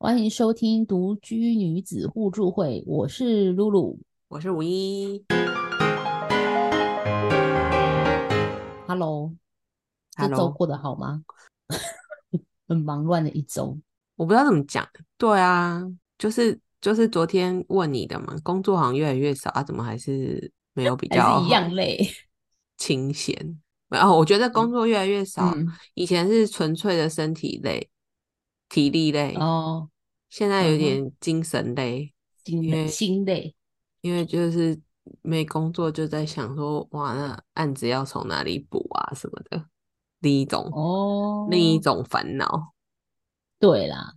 欢迎收听独居女子互助会，我是露露。我是五一，Hello，这周过得好吗？很忙乱的一周。我不知道怎么讲。对啊，就是就是昨天问你的嘛，工作好像越来越少啊，怎么还是没有比还较是一样累。清闲？然后我觉得工作越来越少，嗯，以前是纯粹的身体累、体力累，哦，现在有点精神累，心累，因为心累。因为就是没工作，就在想说，哇，那案子要从哪里补啊什么的，另一种、哦，另一种烦恼。对啦，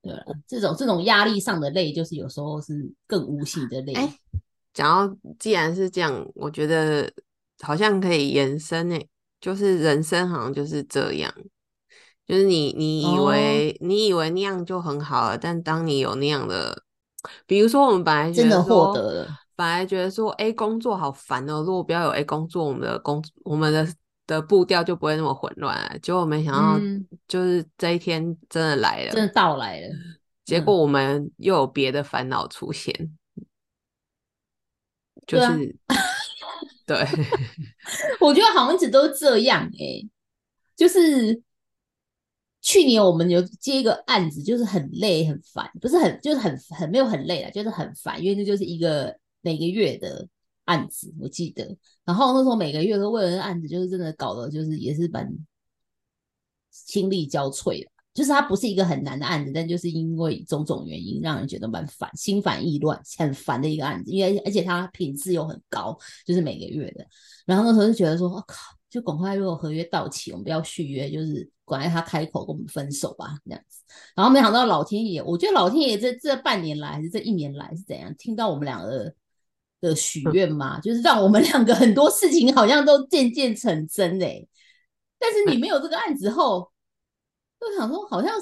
对啦，这种这种压力上的累，就是有时候是更无形的累。哎讲到既然是这样，我觉得好像可以延伸诶，就是人生好像就是这样，就是你你以哦。为、你以为那样就很好了，但当你有那样的，比如说我们本来觉真的得获得了，本来觉得说，哎，工作好烦哦，如果不要有 A 工作，我们的工我们的的步调就不会那么混乱了。结果没想到，嗯。就是这一天真的来了，真的到来了。嗯结果我们又有别的烦恼出现，就是对，我觉得好像一直都这样哎、就是去年我们有接一个案子，就是很累很烦，不是很就是很很没有很累啦，就是很烦，因为那就是一个每个月的案子，我记得。然后那时候每个月都为了那案子，就是真的搞得就是也是蛮心力交瘁的。就是它不是一个很难的案子，但就是因为种种原因，让人觉得蛮烦、心烦意乱、很烦的一个案子。因为而且它品质又很高，就是每个月的。然后那时候就觉得说，我、靠，就赶快如果合约到期，我们不要续约，就是赶快他开口跟我们分手吧，这样子。然后没想到老天爷，我觉得老天爷这这半年来还是这一年来是怎样，听到我们两个的的许愿嘛，就是让我们两个很多事情好像都渐渐成真哎、但是你没有这个案子后，就想说好像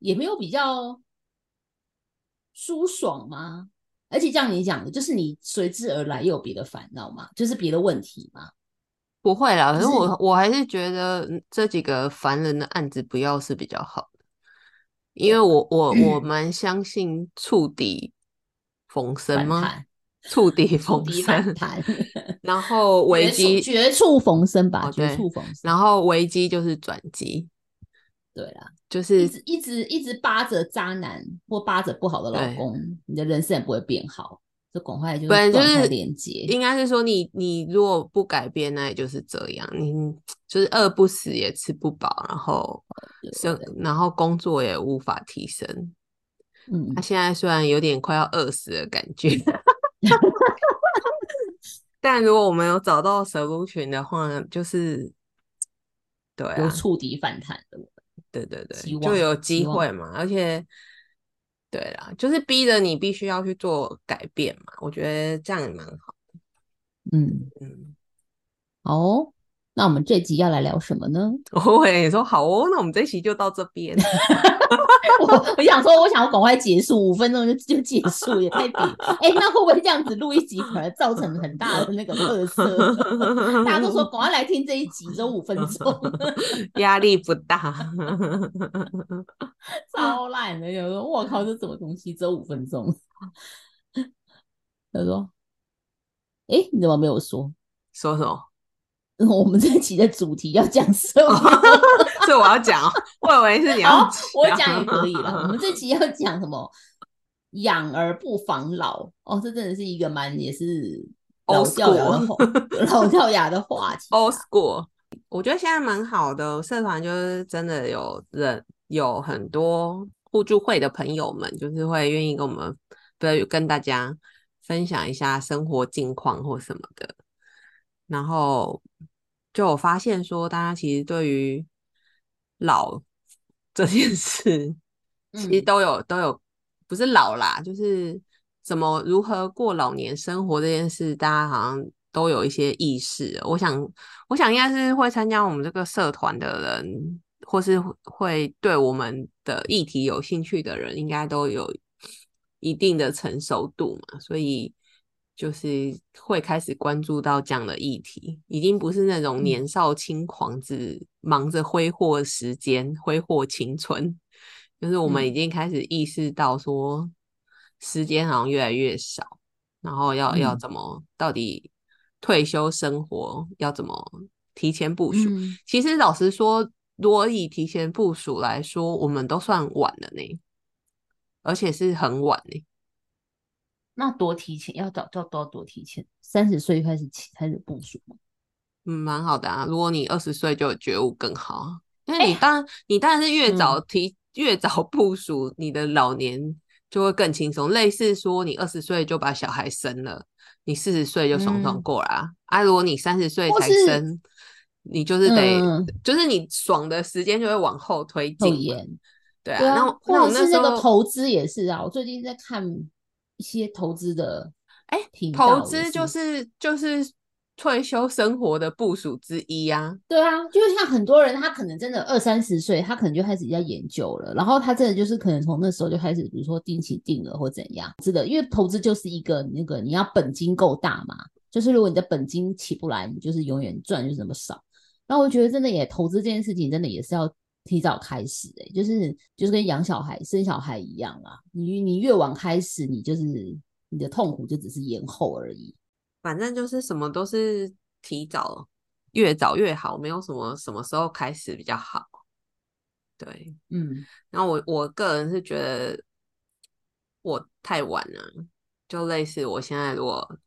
也没有比较舒爽吗？而且像你讲的，就是你随之而来又有别的烦恼嘛，就是别的问题嘛。不会啦。可就是是我我还是觉得嗯这几个烦人的案子不要是比较好的，因为我我我 蛮相信触底逢生吗？触底逢生，然后危机，绝处逢生吧，哦绝处逢生。然后危机就是转机，对啦，就是直一直一直扒着渣男或扒着不好的老公，你的人生也不会变好。就赶快就是本来就断开是连接。应该是说你你如果不改变，那也就是这样，你就是饿不死也吃不饱，然后生然后工作也无法提升。嗯他，现在虽然有点快要饿死的感觉，但如果我们有找到 solution 的话，就是对啊，有触底反弹的。对对对，就有机会嘛，而且对啦，就是逼着你必须要去做改变嘛，我觉得这样也蛮好的。嗯，嗯，好哦，那我们这集要来聊什么呢？我会说好哦，那我们这一期就到这边。我我想说，我想要赶快结束，五分钟就就结束，也太短。哎、那会不会这样子录一集，反而造成很大的那个特色？大家都说赶快来听这一集，只有五分钟，压力不大。超烂的。有说我靠，这什么东西，只有五分钟。他说：“哎、你怎么没有说？说什么？我们这期的主题要讲什么？所以我要讲哦，我以为是你要好，我讲也可以了。我们这期要讲什么？养儿不防老哦，这真的是一个蛮也是老 Old 掉牙的话，老掉牙的话题啊。old school。我觉得现在蛮好的，社团就是真的有人有很多互助会的朋友们，就是会愿意跟我们，不是跟大家分享一下生活近况或什么的。然后就我发现说，大家其实对于老 这件事，其实嗯都有都有，不是老啦，就是怎么如何过老年生活这件事，大家好像都有一些意识。我想，我想应该是会参加我们这个社团的人，或是会对我们的议题有兴趣的人，应该都有一定的成熟度嘛，所以就是会开始关注到这样的议题，已经不是那种嗯年少轻狂，只忙着挥霍时间、挥霍青春，就是我们嗯已经开始意识到说，时间好像越来越少，然后要要嗯怎么到底退休生活要怎么提前部署？嗯，其实老实说，如果以提前部署来说，我们都算晚了呢，而且是很晚呢。那多提前要早要多多提前，三十岁开始起开始部署吗？嗯，蛮好的啊。如果你二十岁就有觉悟更好啊，因为你当然、你当然是越早提、越早部署，你的老年就会更轻松。类似说你二十岁就把小孩生了，你四十岁就爽爽嗯过啦、啊。如果你三十岁才生，你就是得、嗯就是你爽的时间就会往后推进对啊，那我们那时候投资也是啊，我最近在看一些投资的，哎频投资就是是就是退休生活的部署之一啊。对啊，就是像很多人，他可能真的二三十岁，他可能就开始在研究了，然后他真的就是可能从那时候就开始，比如说定期定额或怎样，是的，因为投资就是一个那个你要本金够大嘛，就是如果你的本金起不来，你就是永远赚就是那么少。然后我觉得真的也投资这件事情，真的也是要提早开始、欸，就是就是跟养小孩、生小孩一样啊，你你越晚开始，你就是你的痛苦就只是延后而已。反正就是什么都是提早，越早越好，没有什么什么时候开始比较好。对，嗯然后我我个人是觉得我太晚了，就类似我现在如果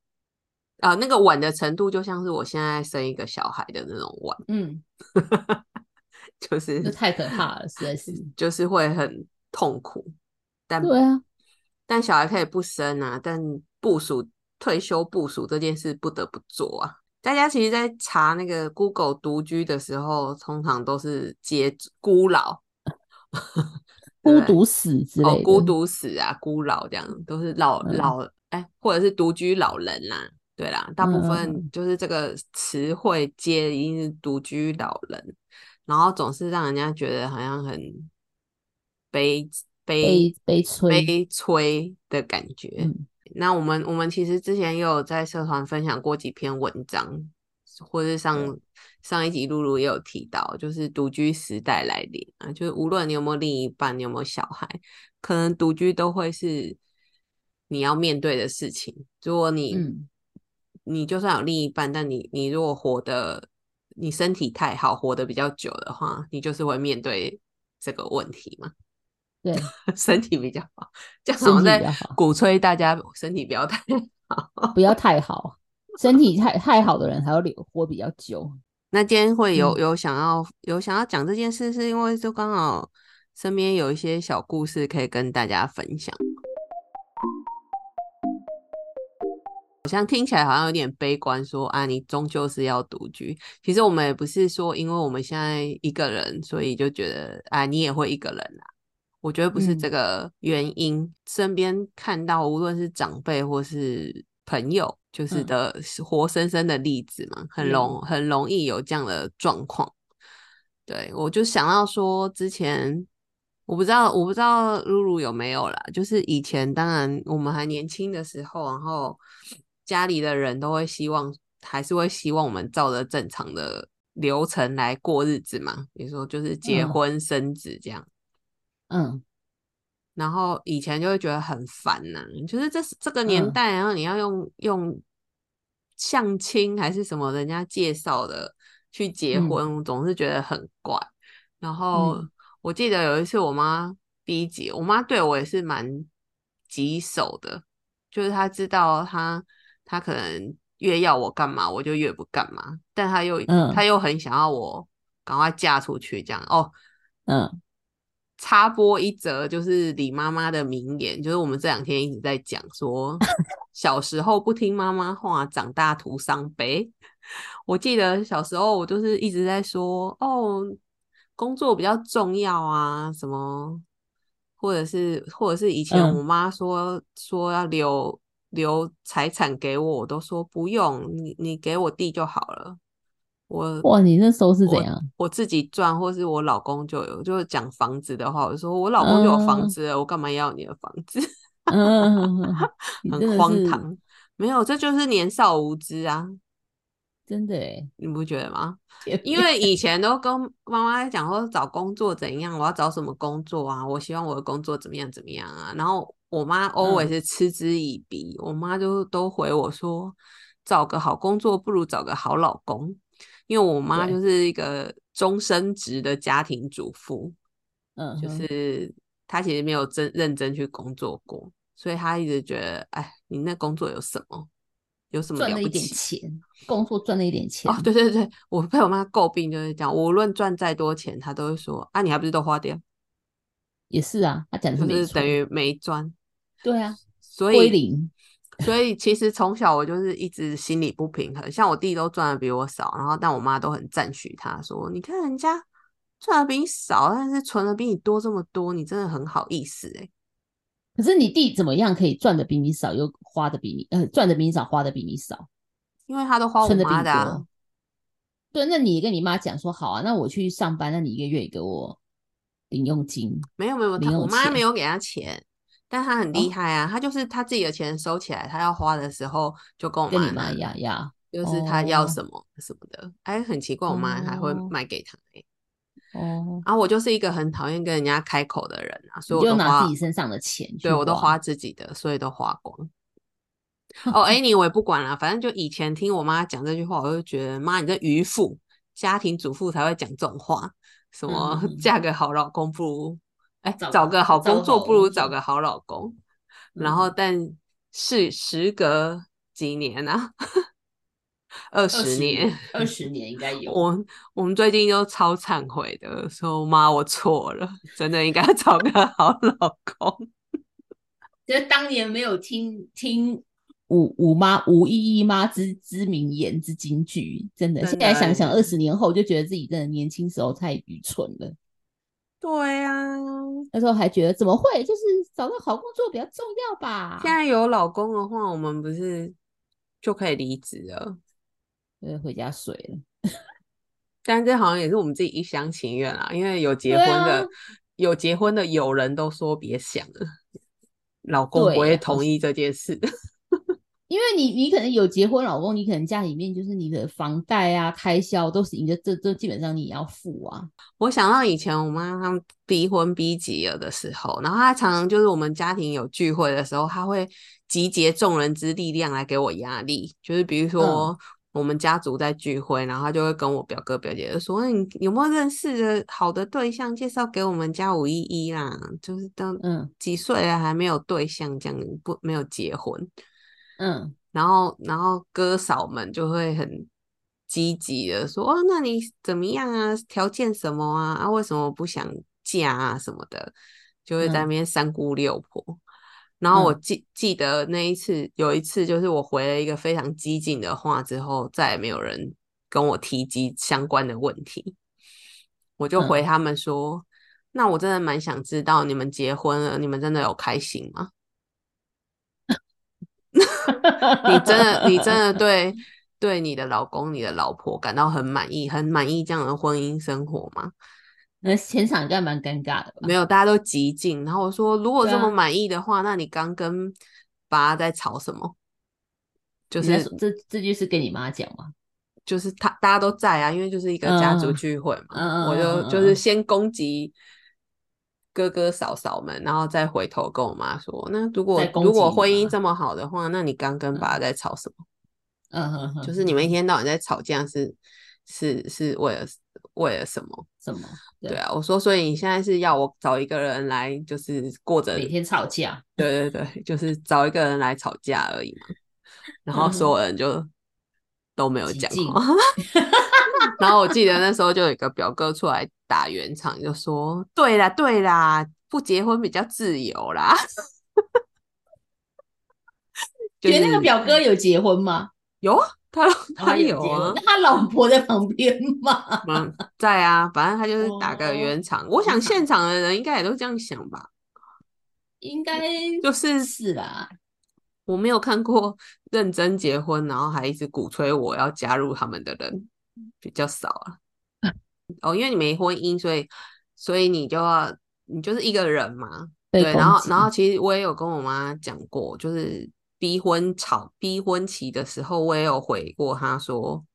啊、那个晚的程度，就像是我现在生一个小孩的那种晚，嗯，就是这太可怕了，实在是。就是会很痛苦。但对啊，但小孩可以不生啊，但部署退休部署这件事不得不做啊。大家其实，在查那个 Google 独居的时候，通常都是接孤老、孤独死之类哦，的。孤独死啊，孤老这样，都是老嗯老哎，或者是独居老人啦。对啦，大部分就是这个词汇接一定是独居老人，然后总是让人家觉得好像很悲悲悲悲催。悲催的感觉。嗯那我们我们其实之前也有在社团分享过几篇文章，或是上上一集露露也有提到，就是独居时代来临啊，就是无论你有没有另一半，你有没有小孩，可能独居都会是你要面对的事情。如果你、嗯你就算有另一半，但你你如果活得你身体太好，活得比较久的话，你就是会面对这个问题嘛。对，身体比较好，这样身好像在鼓吹大家身体不要太好。不要太好，身体太太好的人还要留活比较久。那今天会有嗯有想要有想要讲这件事，是因为就刚好身边有一些小故事可以跟大家分享。好像听起来好像有点悲观说啊，你终究是要独居。其实我们也不是说，因为我们现在一个人，所以就觉得啊，你也会一个人啊。我觉得不是这嗯个原因。身边看到无论是长辈或是朋友，就是嗯的是活生生的例子嘛，很例容很容易有这样的状况。对我就想到说，之前我不知道我不知道露露有没有啦，就是以前当然我们还年轻的时候，然后家里的人都会希望，还是会希望我们照着正常的流程来过日子嘛，比如说就是结嗯。婚生子这样。嗯。然后以前就会觉得很烦呐、就是这是这个年嗯。代，然后你要用用相亲还是什么人家介绍的去结嗯。婚，我总是觉得很怪。然后嗯。我记得有一次我妈逼急，我妈对我也是蛮棘手的，就是她知道她她可能越要我干嘛，我就越不干嘛，但他又嗯她又很想要我赶快嫁出去，这样哦。嗯插播一则，就是李妈妈的名言，就是我们这两天一直在讲说，小时候不听妈妈话，长大徒伤悲。我记得小时候我就是一直在说，哦，工作比较重要啊，什么，或者是或者是以前嗯我妈说、说要留留财产给我，我都说不用，你你给我弟就好了。我哇，你那时候是怎我样？我自己赚，或是我老公就有，就是讲房子的话，我就说我老公就有房嗯子了，我干嘛要你的房子？嗯 很荒唐。没有，这就是年少无知啊。真的哎，你不觉得吗？因为以前都跟妈妈讲说找工作怎样，我要找什么工作啊？我希望我的工作怎么样怎么样啊？然后我妈 always 嗤之以鼻，我妈就都回我说，找个好工作不如找个好老公，因为我妈就是一个终身职的家庭主妇，就嗯就，是她其实没有真认真去工作过，所以她一直觉得，哎，你那工作有什么？有什么赚了一点？钱，工作赚了一点钱哦，对对对，我被我妈诟病就是这样，无论赚再多钱，她都会说啊，你还不是都花掉，也是啊，她讲的就是，等于没赚。对啊，所以，归零，所以其实从小我就是一直心里不平衡，像我弟都赚的比我少，然后但我妈都很赞许他，说你看人家赚的比你少，但是存的比你多这么多，你真的很好意思哎、可是你弟怎么样可以赚的比你少，又花的比你呃赚的比你少，花的比你少，因为他都花我妈的、啊多，。对，那你跟你妈讲说好啊，那我去上班，那你一个月也给我零用金，没有没有，他我妈没有给他钱，但他很厉哦。害啊，他就是他自己的钱收起来，他要花的时候就跟我跟你拿妈要要就是他要哦。什么什么的，哎，很奇怪，我妈还会哦。卖给他、欸。哦，然后我就是一个很讨厌跟人家开口的人啊，所以我就拿我都花自己身上的钱去对我都花自己的，所以都花光。哦，anyway 我也不管了，反正就以前听我妈讲这句话，我就觉得妈你这渔夫，家庭主妇才会讲这种话，什么、嫁个好老公不如哎找找个好工作不如找个好老公。然后嗯但是时隔几年啊，二二十年，二十年应该有。我我们最近都超忏悔的，说妈我错了，真的应该找个好老公。就是当年没有听听五五妈吴依依妈之之名言之金句，真的，真现在想想二十年后，就觉得自己真的年轻时候太愚蠢了。对啊，那时候还觉得怎么会，就是找到好工作比较重要吧。现在有老公的话，我们不是就可以离职了？对，回家睡了。但这好像也是我们自己一厢情愿啦，因为有结婚的、啊有结婚的友人都说别想了，老公不会同意这件事。因为你你可能有结婚老公，你可能家里面就是你的房贷啊、开销都是你的，这这基本上你也要付啊。我想到以前我妈他们逼婚逼急了的时候，然后她常常就是我们家庭有聚会的时候，她会集结众人之力量来给我压力，就是比如嗯说。我们家族在聚会，然后她就会跟我表哥表姐就说：“你有没有认识的好的对象，介绍给我们家五一一啦？就是当嗯几岁了还没有对象，这样不没有结婚。”嗯，然后，然后哥嫂们就会很积极的说：“哦，那你怎么样啊？条件什么啊？啊，为什么不想嫁啊？什么的，就会在那嗯边三姑六婆。然后我嗯记记得那一次，有一次就是我回了一个非常激进的话之后，再也没有人跟我提及相关的问题。我就回嗯他们说：“那我真的蛮想知道，你们结婚了，你们真的有开心吗？”你真的，你真的对对你的老公、你的老婆感到很满意，很满意这样的婚姻生活吗？那前场应该蛮尴尬的吧？没有，大家都极尽。然后我说，如果这么满意的话，那你刚跟爸在吵什么？就是这这句是跟你妈讲吗？就是他大家都在啊，因为就是一个家族嗯聚会嘛，我就就是先攻击哥哥嫂嫂们，然后再回头跟我妈说，那如果如果婚姻这么好的话，那你刚跟爸在吵什么？嗯哼哼，就是你们一天到晚在吵架是是是为了为了什么？什么？对啊，我说，所以你现在是要我找一个人来，就是过着每天吵架，对对对，就是找一个人来吵架而已嘛。然后所有人就都没有讲话。然后我记得那时候就有一个表哥出来打圆场，就说：“对啦对啦，不结婚比较自由啦。就觉得那个表哥有结婚吗？有啊，他哦他有啊他老婆在旁边吗？嗯，在啊，反正他就是打个哦圆场。我想现场的人应该也都这样想吧，应该就是是啦，我没有看过认真结婚，然后还一直鼓吹我要加入他们的人比较少啊。哦，因为你没婚姻，所以所以你就要你就是一个人嘛。对，然后然后其实我也有跟我妈讲过，就是逼婚吵逼婚期的时候，我也有回过她说，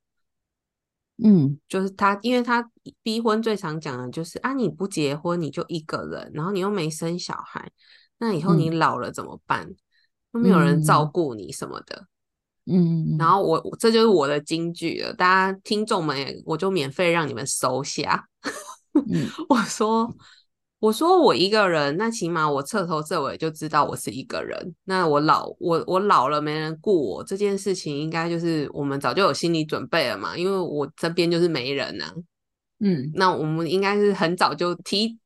嗯就是她，因为她逼婚最常讲的就是啊，你不结婚你就一个人，然后你又没生小孩，那以后你嗯老了怎么办？又没有人照嗯顾你什么的。嗯，然后我我这就是我的金句了，大家听众们也，我就免费让你们收下。嗯我说，我说我一个人，那起码我彻头彻尾就知道我是一个人。那我老我我老了没人顾我这件事情，应该就是我们早就有心理准备了嘛，因为我这边就是没人啊。嗯那我们应该是很早就提，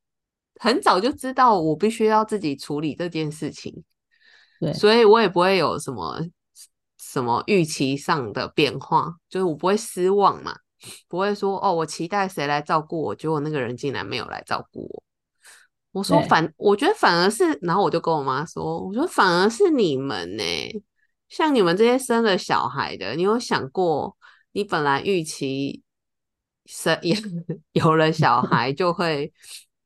很早就知道我必须要自己处理这件事情，对，所以我也不会有什么什么预期上的变化，就是我不会失望嘛，不会说哦，我期待谁来照顾我，结果那个人竟然没有来照顾我。我说反，我觉得反而是，然后我就跟我妈说，我说反而是你们呢、像你们这些生了小孩的，你有想过，你本来预期生 有了小孩就会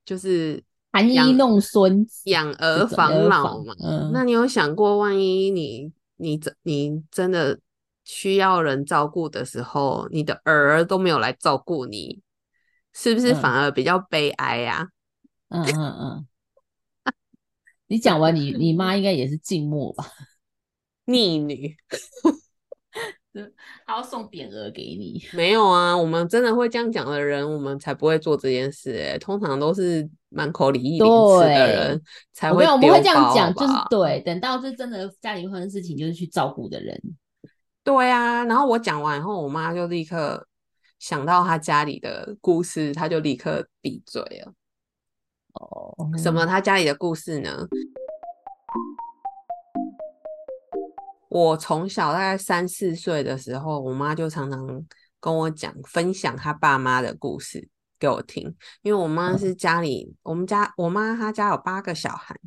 就是 含饴弄孙子养儿防儿防老嘛？嗯那你有想过，万一你你真你真的需要人照顾的时候，你的儿都没有来照顾你，是不是嗯反而比较悲哀呀、嗯嗯嗯。你讲完你，你妈应该也是静默吧？逆女她要送匾额给你。没有啊，我们真的会这样讲的人，我们才不会做这件事、欸。通常都是满口礼义廉耻的对人才会我跟你讲我们会丢这样包讲，就是对。等到是真的家里发生事情，就是去照顾的人。对啊，然后我讲完以后，我妈就立刻想到她家里的故事，她就立刻闭嘴了。哦，什么？她家里的故事呢？我从小大概三四岁的时候，我妈就常常跟我讲分享她爸妈的故事给我听，因为我妈嗯。是家里，我们家我妈她家有八个小孩，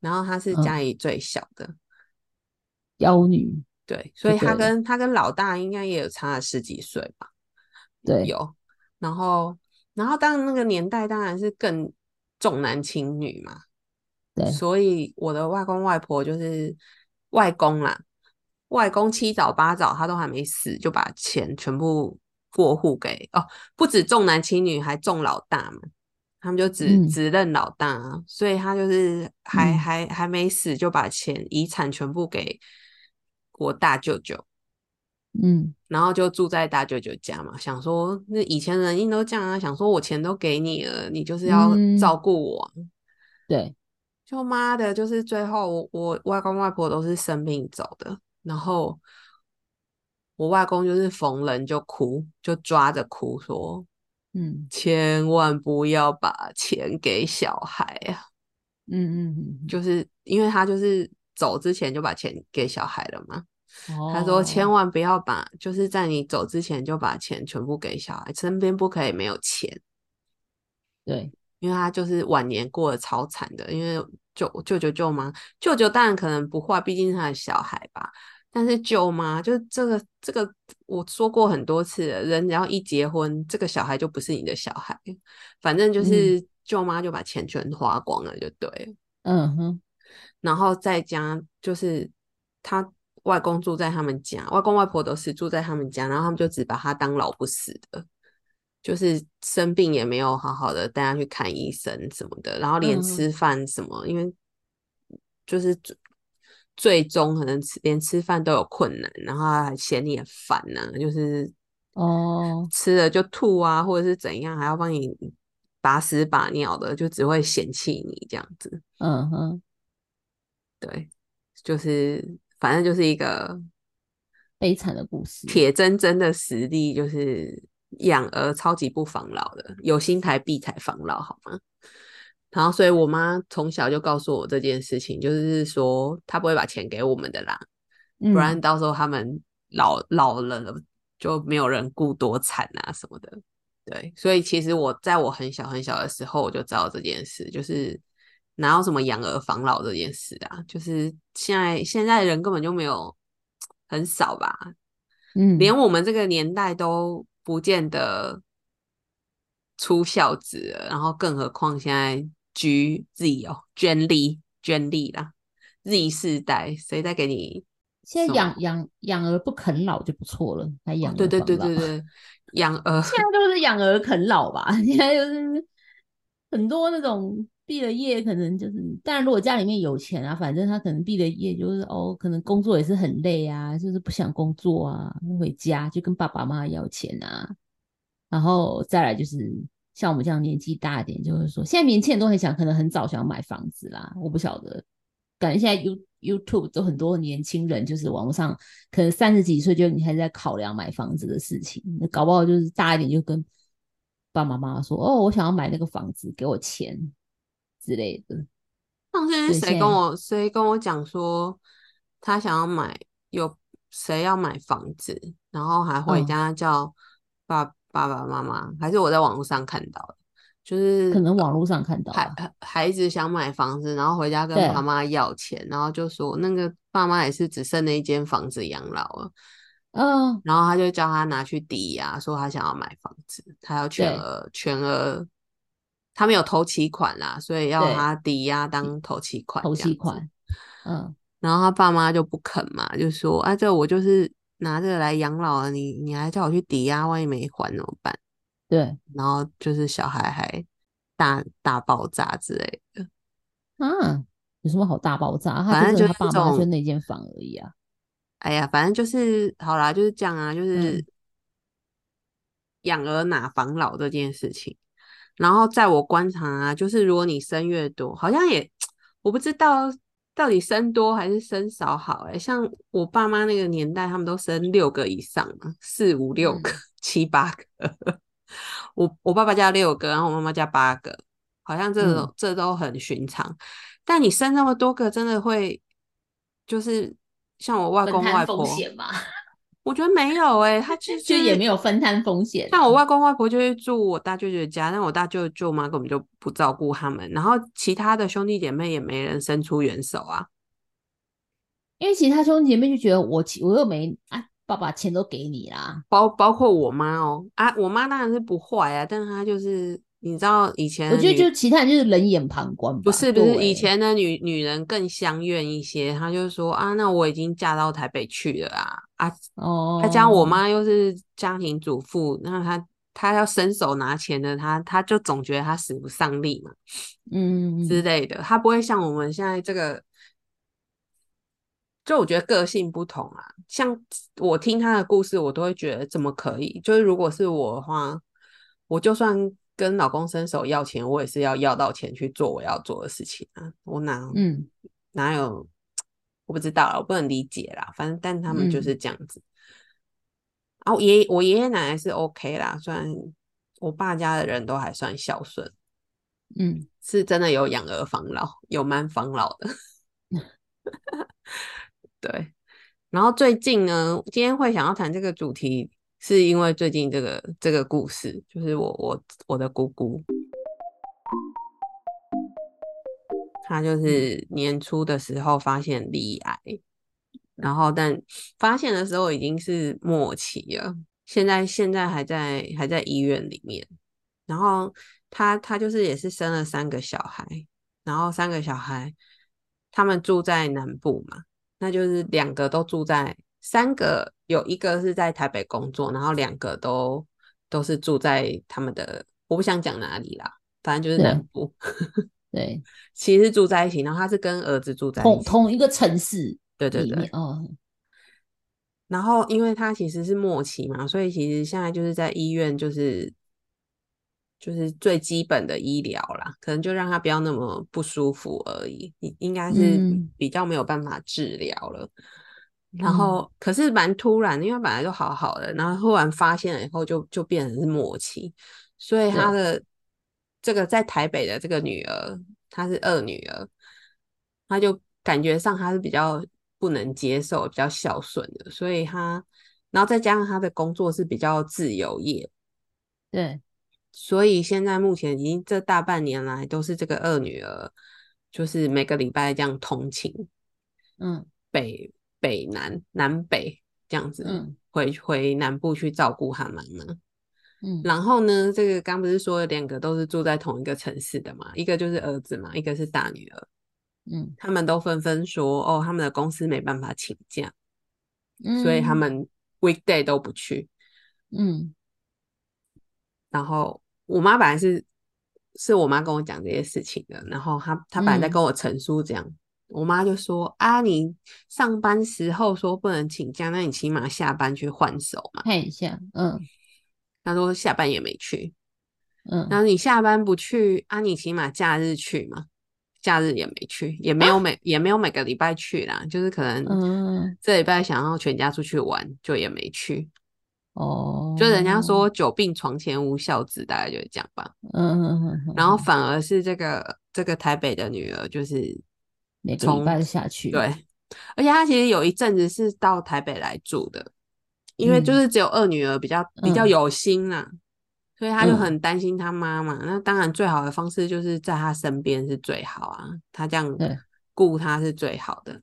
然后她是嗯。家里最小的，妖女？对，所以她跟她跟老大应该也有差了十几岁吧。对，有，然后，然后当然那个年代当然是更重男轻女嘛，对。所以我的外公外婆就是外公啦，外公七早八早他都还没死，就把钱全部过户给哦，不止重男轻女，还重老大嘛，他们就只、嗯。只认老大啊，所以他就是还、嗯。还还没死就把钱遗产全部给我大舅舅。嗯。然后就住在大舅舅家嘛，想说那以前人应都这样啊，想说我钱都给你了，你就是要嗯。照顾我啊。对，就妈的，就是最后我我外公外婆都是生病走的，然后我外公就是逢人就哭，就抓着哭说，嗯千万不要把钱给小孩啊，嗯嗯嗯，就是因为他就是走之前就把钱给小孩了嘛。他说：“哦千万不要把，就是在你走之前就把钱全部给小孩，身边不可以没有钱，对，因为他就是晚年过得超惨的。因为舅舅舅舅妈，舅舅当然可能不坏，毕竟是他的小孩吧。但是舅妈就这个这个，我说过很多次了，人只要一结婚，这个小孩就不是你的小孩，反正就是舅妈就把钱全花光了，就对了。嗯哼，然后在家就是他外公住在他们家，外公外婆都是住在他们家，然后他们就只把他当老不死的，就是生病也没有好好的带他去看医生什么的，然后连嗯。吃饭什么，因为就是最最终可能吃连吃饭都有困难，然后他还嫌你很烦呢、就是哦，吃了就吐啊，或者是怎样，还要帮你把屎把尿的，就只会嫌弃你这样子。嗯哼，对，就是反正就是一个悲惨的故事。铁铮铮的实力，就是养儿超级不防老的，有心台必才防老，好吗？然后，所以我妈从小就告诉我这件事情，就是说她不会把钱给我们的啦，嗯不然到时候他们老老了就没有人顾，多惨啊什么的。对，所以其实我在我很小很小的时候，我就知道这件事，就是哪有什么养儿防老这件事啊？就是现在现在人根本就没有很少吧，嗯，连我们这个年代都不见得出孝子了，然后更何况现在 G Z 哦，捐力捐力啦，Z 世代谁在给你？现在养养养儿不啃老就不错了，还养哦对对对对对，养儿现在都是养儿啃老吧？现在就是很多那种毕了业，可能就是，当然如果家里面有钱啊，反正他可能毕了业就是哦，可能工作也是很累啊，就是不想工作啊，回家就跟爸爸妈妈要钱啊，然后再来就是像我们这样年纪大一点，就是说现在年轻人都很想，可能很早想要买房子啦，我不晓得，感觉现在 You YouTube 都很多年轻人，就是网络上可能三十几岁就你还在考量买房子的事情，那搞不好就是大一点就跟爸爸妈妈说，哦，我想要买那个房子，给我钱之类的。上次是谁跟我谁跟我讲说，他想要买有谁要买房子，然后还回家叫爸爸爸妈妈，还是我在网络上看到的，就是可能网络上看到孩孩子想买房子，然后回家跟爸妈要钱，然后就说那个爸妈也是只剩那一间房子养老了，嗯，然后他就叫他拿去抵押，说他想要买房子，他要全额全额。他没有投期款啦，所以要他抵押当投期款。投期款，嗯，然后他爸妈就不肯嘛，就说：“啊，这我就是拿这个来养老啊，你你还叫我去抵押，万一没还怎么办？”对，然后就是小孩还大大爆炸之类的。啊，有什么好大爆炸？反正就是爸妈就那间房而已啊。哎呀，反正就是好啦，就是这样啊，就是养儿哪防老这件事情。然后在我观察啊，就是如果你生越多，好像也 我不知道到底生多还是生少好。哎，像我爸妈那个年代，他们都生六个以上嘛，四五六个、七八个。我我爸爸家六个，然后我妈妈家八个，好像这种这都很寻常。但你生那么多个，真的会就是像我外公外婆。我觉得没有哎，他其实也没有分摊风险。像我外公外婆就是住我大舅舅家，但我大舅舅妈根本就不照顾他们，然后其他的兄弟姐妹也没人伸出援手啊。因为其他兄弟姐妹就觉得我我又没啊，爸爸钱都给你啦，包包括我妈哦啊，我妈当然是不坏啊，但是她就是。你知道以前，我觉得就其他人就是冷眼旁观，不是不是，以前的女女人更相怨一些，她就说啊，那我已经嫁到台北去了啊啊，哦，她加我妈又是家庭主妇，那她她要伸手拿钱的，她她就总觉得她使不上力嘛，嗯之类的，她不会像我们现在这个，就我觉得个性不同啊，像我听她的故事，我都会觉得怎么可以，就是如果是我的话，我就算。跟老公伸手要钱，我也是要要到钱去做我要做的事情啊！我哪嗯哪有我不知道了，我不能理解啦。反正但他们就是这样子。啊，我爷我爷爷奶奶是 OK 啦，虽然我爸家的人都还算孝顺，嗯，是真的有养儿防老，有蛮防老的。对，然后最近呢，今天会想要谈这个主题。是因为最近这个这个故事，就是我我我的姑姑，她就是年初的时候发现离癌，然后但发现的时候已经是末期了，现在现在还在还在医院里面，然后她她就是也是生了三个小孩，然后三个小孩他们住在南部嘛，那就是两个都住在。三个有一个是在台北工作，然后两个都都是住在他们的，我不想讲哪里啦，反正就是南部。对，其实住在一起，然后他是跟儿子住在同同一个城市。对对对，哦。然后因为他其实是末期嘛，所以其实现在就是在医院，就是就是最基本的医疗啦，可能就让他不要那么不舒服而已，应应该是比较没有办法治疗了。然后，可是蛮突然的，因为本来就好好的，然后忽然发现了以后，就就变成是默契。所以他的这个在台北的这个女儿，她是二女儿，她就感觉上她是比较不能接受、比较孝顺的，所以她，然后再加上她的工作是比较自由业，对，所以现在目前已经这大半年来都是这个二女儿，就是每个礼拜这样通勤，嗯，北。北南南北这样子，嗯回回南部去照顾他们呢。嗯，然后呢，这个刚不是说两个都是住在同一个城市的嘛？一个就是儿子嘛，一个是大女儿。嗯，他们都纷纷说，哦，他们的公司没办法请假，所以他们 weekday 都不去。嗯，然后我妈本来是是我妈跟我讲这些事情的，然后她她本来在嗯跟我陈述这样，我妈就说啊，你上班时候说不能请假，那你起码下班去换手嘛。看一下，嗯她说下班也没去，嗯然嗯，后你下班不去啊，你起码假日去嘛。假日也没去，也没有每、也没有每个礼拜去啦，就是可能嗯这礼拜想要全家出去玩，就也没去。哦，就人家说久病床前无孝子，大概就是这样吧。嗯，嗯嗯嗯，然后反而是这个这个台北的女儿，就是每个礼拜下去，对，而且他其实有一阵子是到台北来住的，因为就嗯是只有二女儿比较比较嗯有心啦，所以他就嗯很担心他妈妈。那当然最好的方式就是在他身边是最好啊，他这样对顾他是最好的。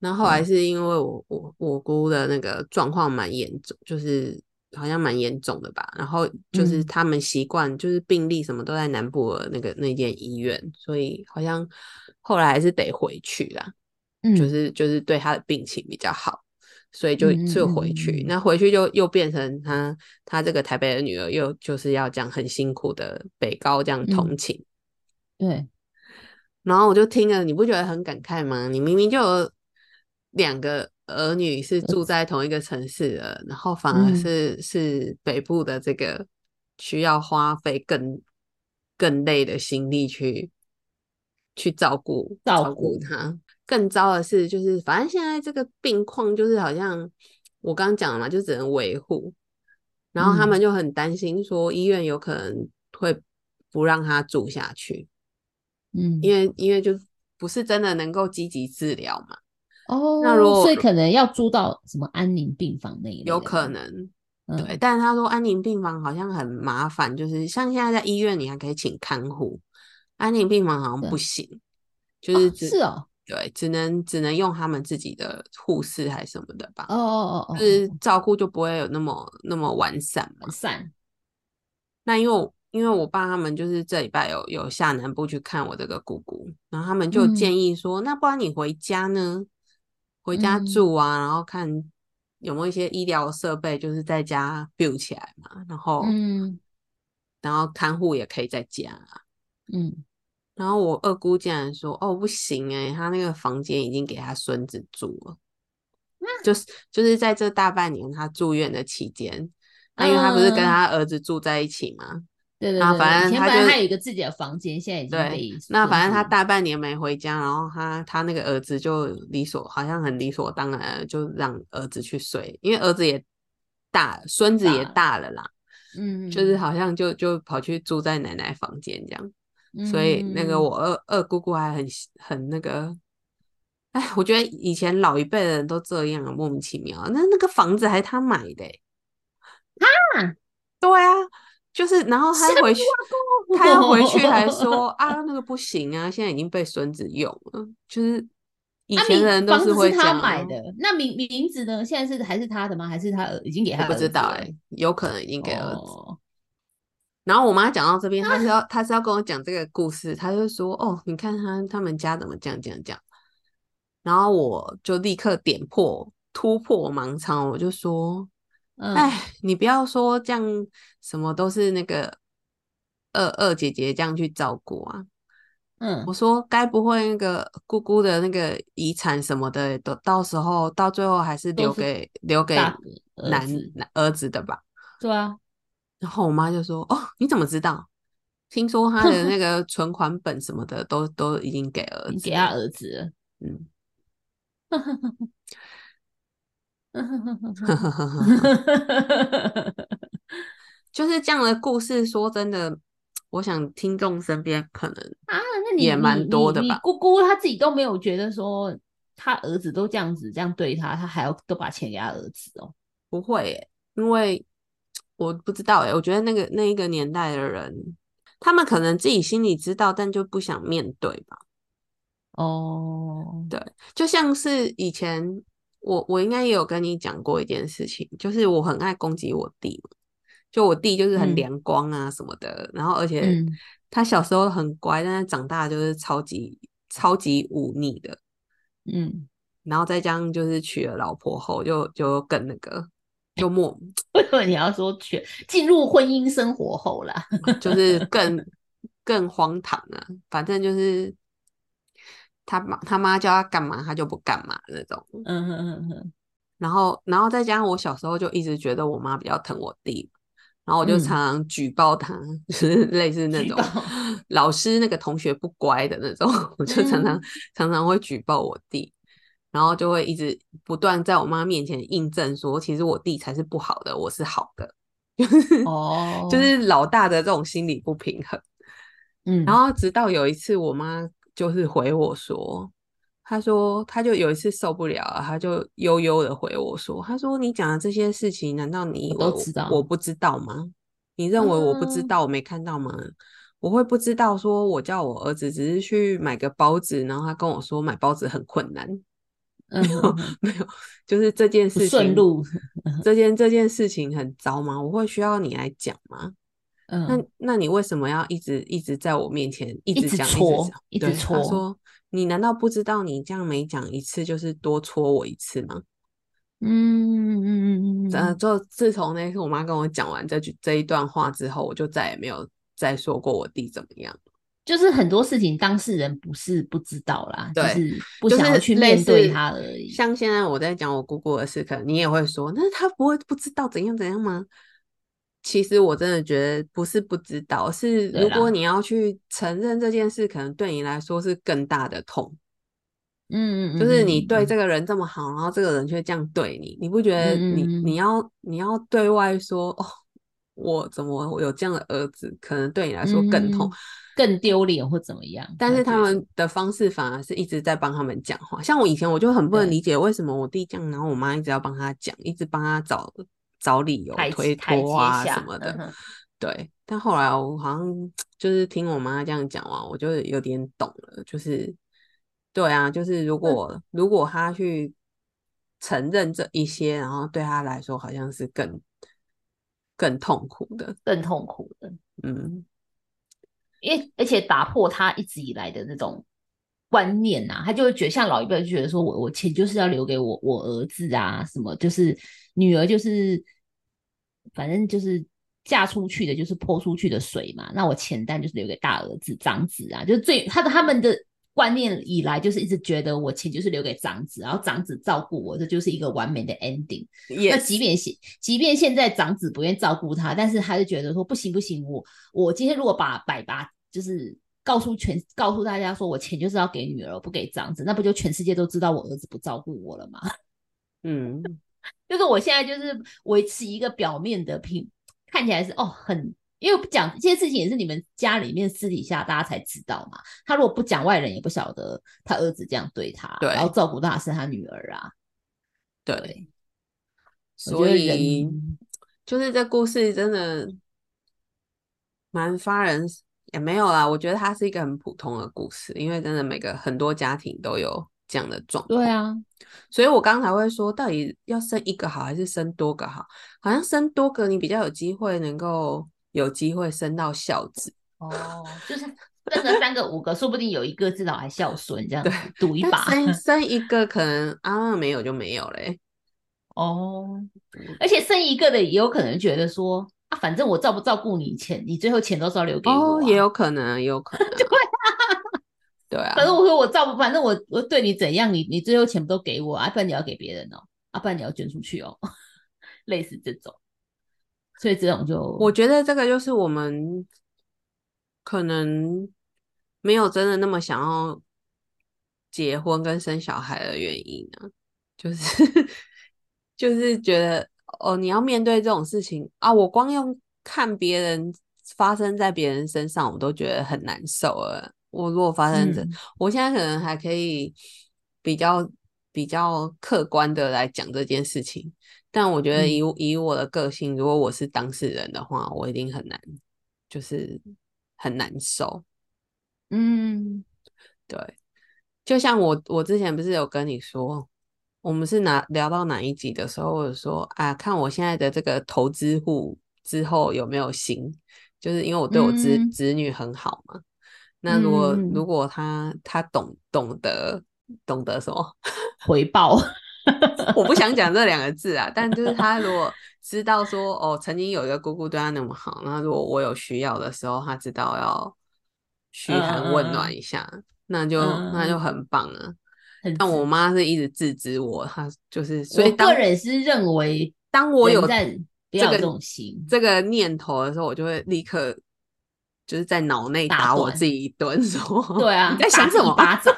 那后后来是因为我我我姑的那个状况蛮严重，就是好像蛮严重的吧。然后就是嗯他们习惯就是病例什么都在南部的那个那间医院，所以好像后来还是得回去啦。嗯，就是就是对他的病情比较好，所以就就嗯回去。嗯那回去就又变成他他这个台北的女儿又就是要这样很辛苦的北高这样通嗯勤。对，然后我就听了，你不觉得很感慨吗？你明明就有两个儿女是住在同一个城市的，然后反而嗯是、是北部的这个需要花费更更累的心力去去照顾照照顾顾他。更糟的是，就是反正现在这个病况就是好像我刚刚讲了嘛，就只能维护，然后他嗯。们就很担心说医院有可能会不让他住下去。嗯，因为因为就不是真的能够积极治疗嘛，哦，那如果所以可能要住到什么安宁病房那一类有，可能？对。嗯但是他说安宁病房好像很麻烦，就是像现在在医院你还可以请看护，安宁病房好像不行，就是是哦，对，只能只能用他们自己的护士还是什么的吧，哦哦哦哦，就是哦。照顾就不会有那么那么完善嘛很。散，那因为我因为我爸他们就是这礼拜有有下南部去看我这个姑姑，然后他们就嗯。建议说，那不然你回家呢？回家嗯。住啊，然后看有没有一些医疗设备，就是在家 build 起来嘛，然后、嗯。然后看护也可以在家啊。嗯，然后我二姑竟然说，哦不行诶、他那个房间已经给他孙子住了，就是就是在这大半年他住院的期间，那因为他不是跟嗯。他儿子住在一起嘛，对对对，然后反正他就本来还有一个自己的房间，现在已经对被，那反正他大半年没回家，然后他他那个儿子就理所好像很理所当然的就让儿子去睡，因为儿子也大了，孙子也大了啦，嗯，就是好像就就跑去住在奶奶房间这样，所以那个嗯我二二姑姑还很很那个。哎，我觉得以前老一辈的人都这样啊，莫名其妙。那那个房子还他买的、欸，啊，对啊，就是，然后他回去，他要回去还说 啊，那个不行啊，现在已经被孙子用了。就是以前的人都是他会这样啊买的，那名名字呢？现在是还是他的吗？还是他已经给他我不知道哎、有可能已经给儿子。哦然后我妈讲到这边，她是要 她是要跟我讲这个故事，她就说哦，你看他他们家怎么这样这样这样，然后我就立刻点破突破盲肠，我就说，嗯，哎，你不要说这样什么都是那个二二姐姐这样去照顾啊，嗯。我说该不会那个姑姑的那个遗产什么的，都到时候到最后还是留给留给男男儿子的吧？对啊，然后我妈就说：“哦，你怎么知道？听说他的那个存款本什么的都都已经给儿子给他。儿子了。嗯，就是这样的故事。说真的，我想听众身边可能啊，那你也蛮多的吧姑姑她自己都没有觉得说，他儿子都这样子这样对他，他还要都把钱给他儿子哦。不会耶，因为我不知道哎，我觉得那个那一个年代的人，他们可能自己心里知道，但就不想面对吧。哦，对，就像是以前我我应该也有跟你讲过一件事情，就是我很爱攻击我弟，就我弟就是很嗯。阳光啊什么的，然后而且嗯。他小时候很乖，但是长大就是超级超级忤逆的，嗯。然后再加上就是娶了老婆后就就更那个，就莫 为什么你要说全进入婚姻生活后啦？就是更更荒唐啊！反正就是他妈他妈叫他干嘛，他就不干嘛那种。嗯哼哼哼，然后，然后再加上我小时候就一直觉得我妈比较疼我弟，然后我就嗯常常举报他，就是类似那种老师那个同学不乖的那种，我就常常、嗯常常会举报我弟，然后就会一直不断在我妈面前印证说，其实我弟才是不好的，我是好的，就是、哦就是老大的这种心理不平衡。嗯，然后直到有一次，我妈就是回我说，她说她就有一次受不了了，她就悠悠的回我说，她说你讲的这些事情，难道你都知道我不知道吗？你认为我不知嗯道，我没看到吗？我会不知道，说我叫我儿子只是去买个包子，然后他跟我说买包子很困难，嗯哼哼没有，就是这件事情，顺路，这件这件事情很糟吗？我会需要你来讲吗？那嗯，那那你为什么要一直一直在我面前一一直直讲，戳讲？对，一直戳他说你难道不知道你这样每讲一次就是多戳我一次吗？嗯嗯嗯嗯呃，嗯，就自从那次我妈跟我讲完这句这一段话之后，我就再也没有再说过我弟怎么样。就是很多事情当事人不是不知道啦，就是不想要去类面对他而已。像现在我在讲我姑姑的事，可能你也会说，那他不会不知道怎样怎样吗？其实我真的觉得不是不知道，是如果你要去承认这件事，可能对你来说是更大的痛。嗯嗯嗯，就是你对嗯这个人这么好，然后这个人却这样对你，你不觉得你你要你要对外说哦，我怎么我有这样的儿子，可能对你来说更痛嗯，更丢脸或怎么样？但是他们的方式反而是一直在帮他们讲话。像我以前我就很不能理解为什么我弟这样，然后我妈一直要帮他讲，一直帮他找找理由推脱啊什么的。嗯对，但后来我好像就是听我妈这样讲完，我就有点懂了，就是对啊，就是如果、如果他去承认这一些，然后对他来说好像是更更痛苦的，更痛苦的，嗯，因为而且打破他一直以来的那种观念呐、他就会觉得像老一辈就觉得说我我钱就是要留给我我儿子啊，什么就是女儿就是反正就是嫁出去的就是泼出去的水嘛，那我钱单就是留给大儿子长子啊，就是最他的他们的。观念以来就是一直觉得我钱就是留给长子，然后长子照顾我，这就是一个完美的 ending。那即便现即便现在长子不愿意照顾他，但是他就觉得说不行不行，我我今天如果把百八就是告诉全告诉大家说我钱就是要给女儿，不给长子，那不就全世界都知道我儿子不照顾我了吗？嗯，就是我现在就是维持一个表面的平，看起来是哦很。因为不讲这些事情也是你们家里面私底下大家才知道嘛。他如果不讲，外人也不晓得他儿子这样对他，对然后照顾他是他女儿啊。对，对，所以就是这故事真的蛮发人，也没有啦。我觉得它是一个很普通的故事，因为真的每个很多家庭都有这样的状况。对啊，所以我刚才会说，到底要生一个好还是生多个好？好像生多个你比较有机会能够有机会生到孝子，哦，就是生了三个五个，说不定有一个至少还孝顺，这样子赌一把。生 生一个可能啊没有就没有嘞。哦，而且生一个的也有可能觉得说啊，反正我照不照顾你钱，你最后钱都是要留给我、哦，啊。也有可能，也有可能。对啊，反正我说我照不，反正我我对你怎样，你你最后钱不都给我啊？不然你要给别人哦，啊，不然你要捐出去哦，类似这种。所以这种就我觉得这个就是我们可能没有真的那么想要结婚跟生小孩的原因啊、就是 就是觉得哦，你要面对这种事情啊，我光用看别人发生在别人身上，我都觉得很难受了。我如果发生这，嗯我现在可能还可以比较比较客观的来讲这件事情，但我觉得以、以我的个性，如果我是当事人的话，我一定很难，就是很难受。嗯。对，就像我我之前不是有跟你说，我们是哪聊到哪一集的时候，我有说啊，看我现在的这个投资户之后有没有行，就是因为我对我子、嗯。子女很好嘛。那如果、嗯。如果他他懂懂得懂得什么，回报 我不想讲这两个字啊，但就是他如果知道说哦，曾经有一个姑姑对他那么好，那如果我有需要的时候，他知道要嘘寒问暖一下，那就那就很棒啊。但我妈是一直制止我，她就是所以个人是认为，当我有这个这个念头的时候，我就会立刻就是在脑内打我自己一顿，说对啊，你在想什么？巴掌。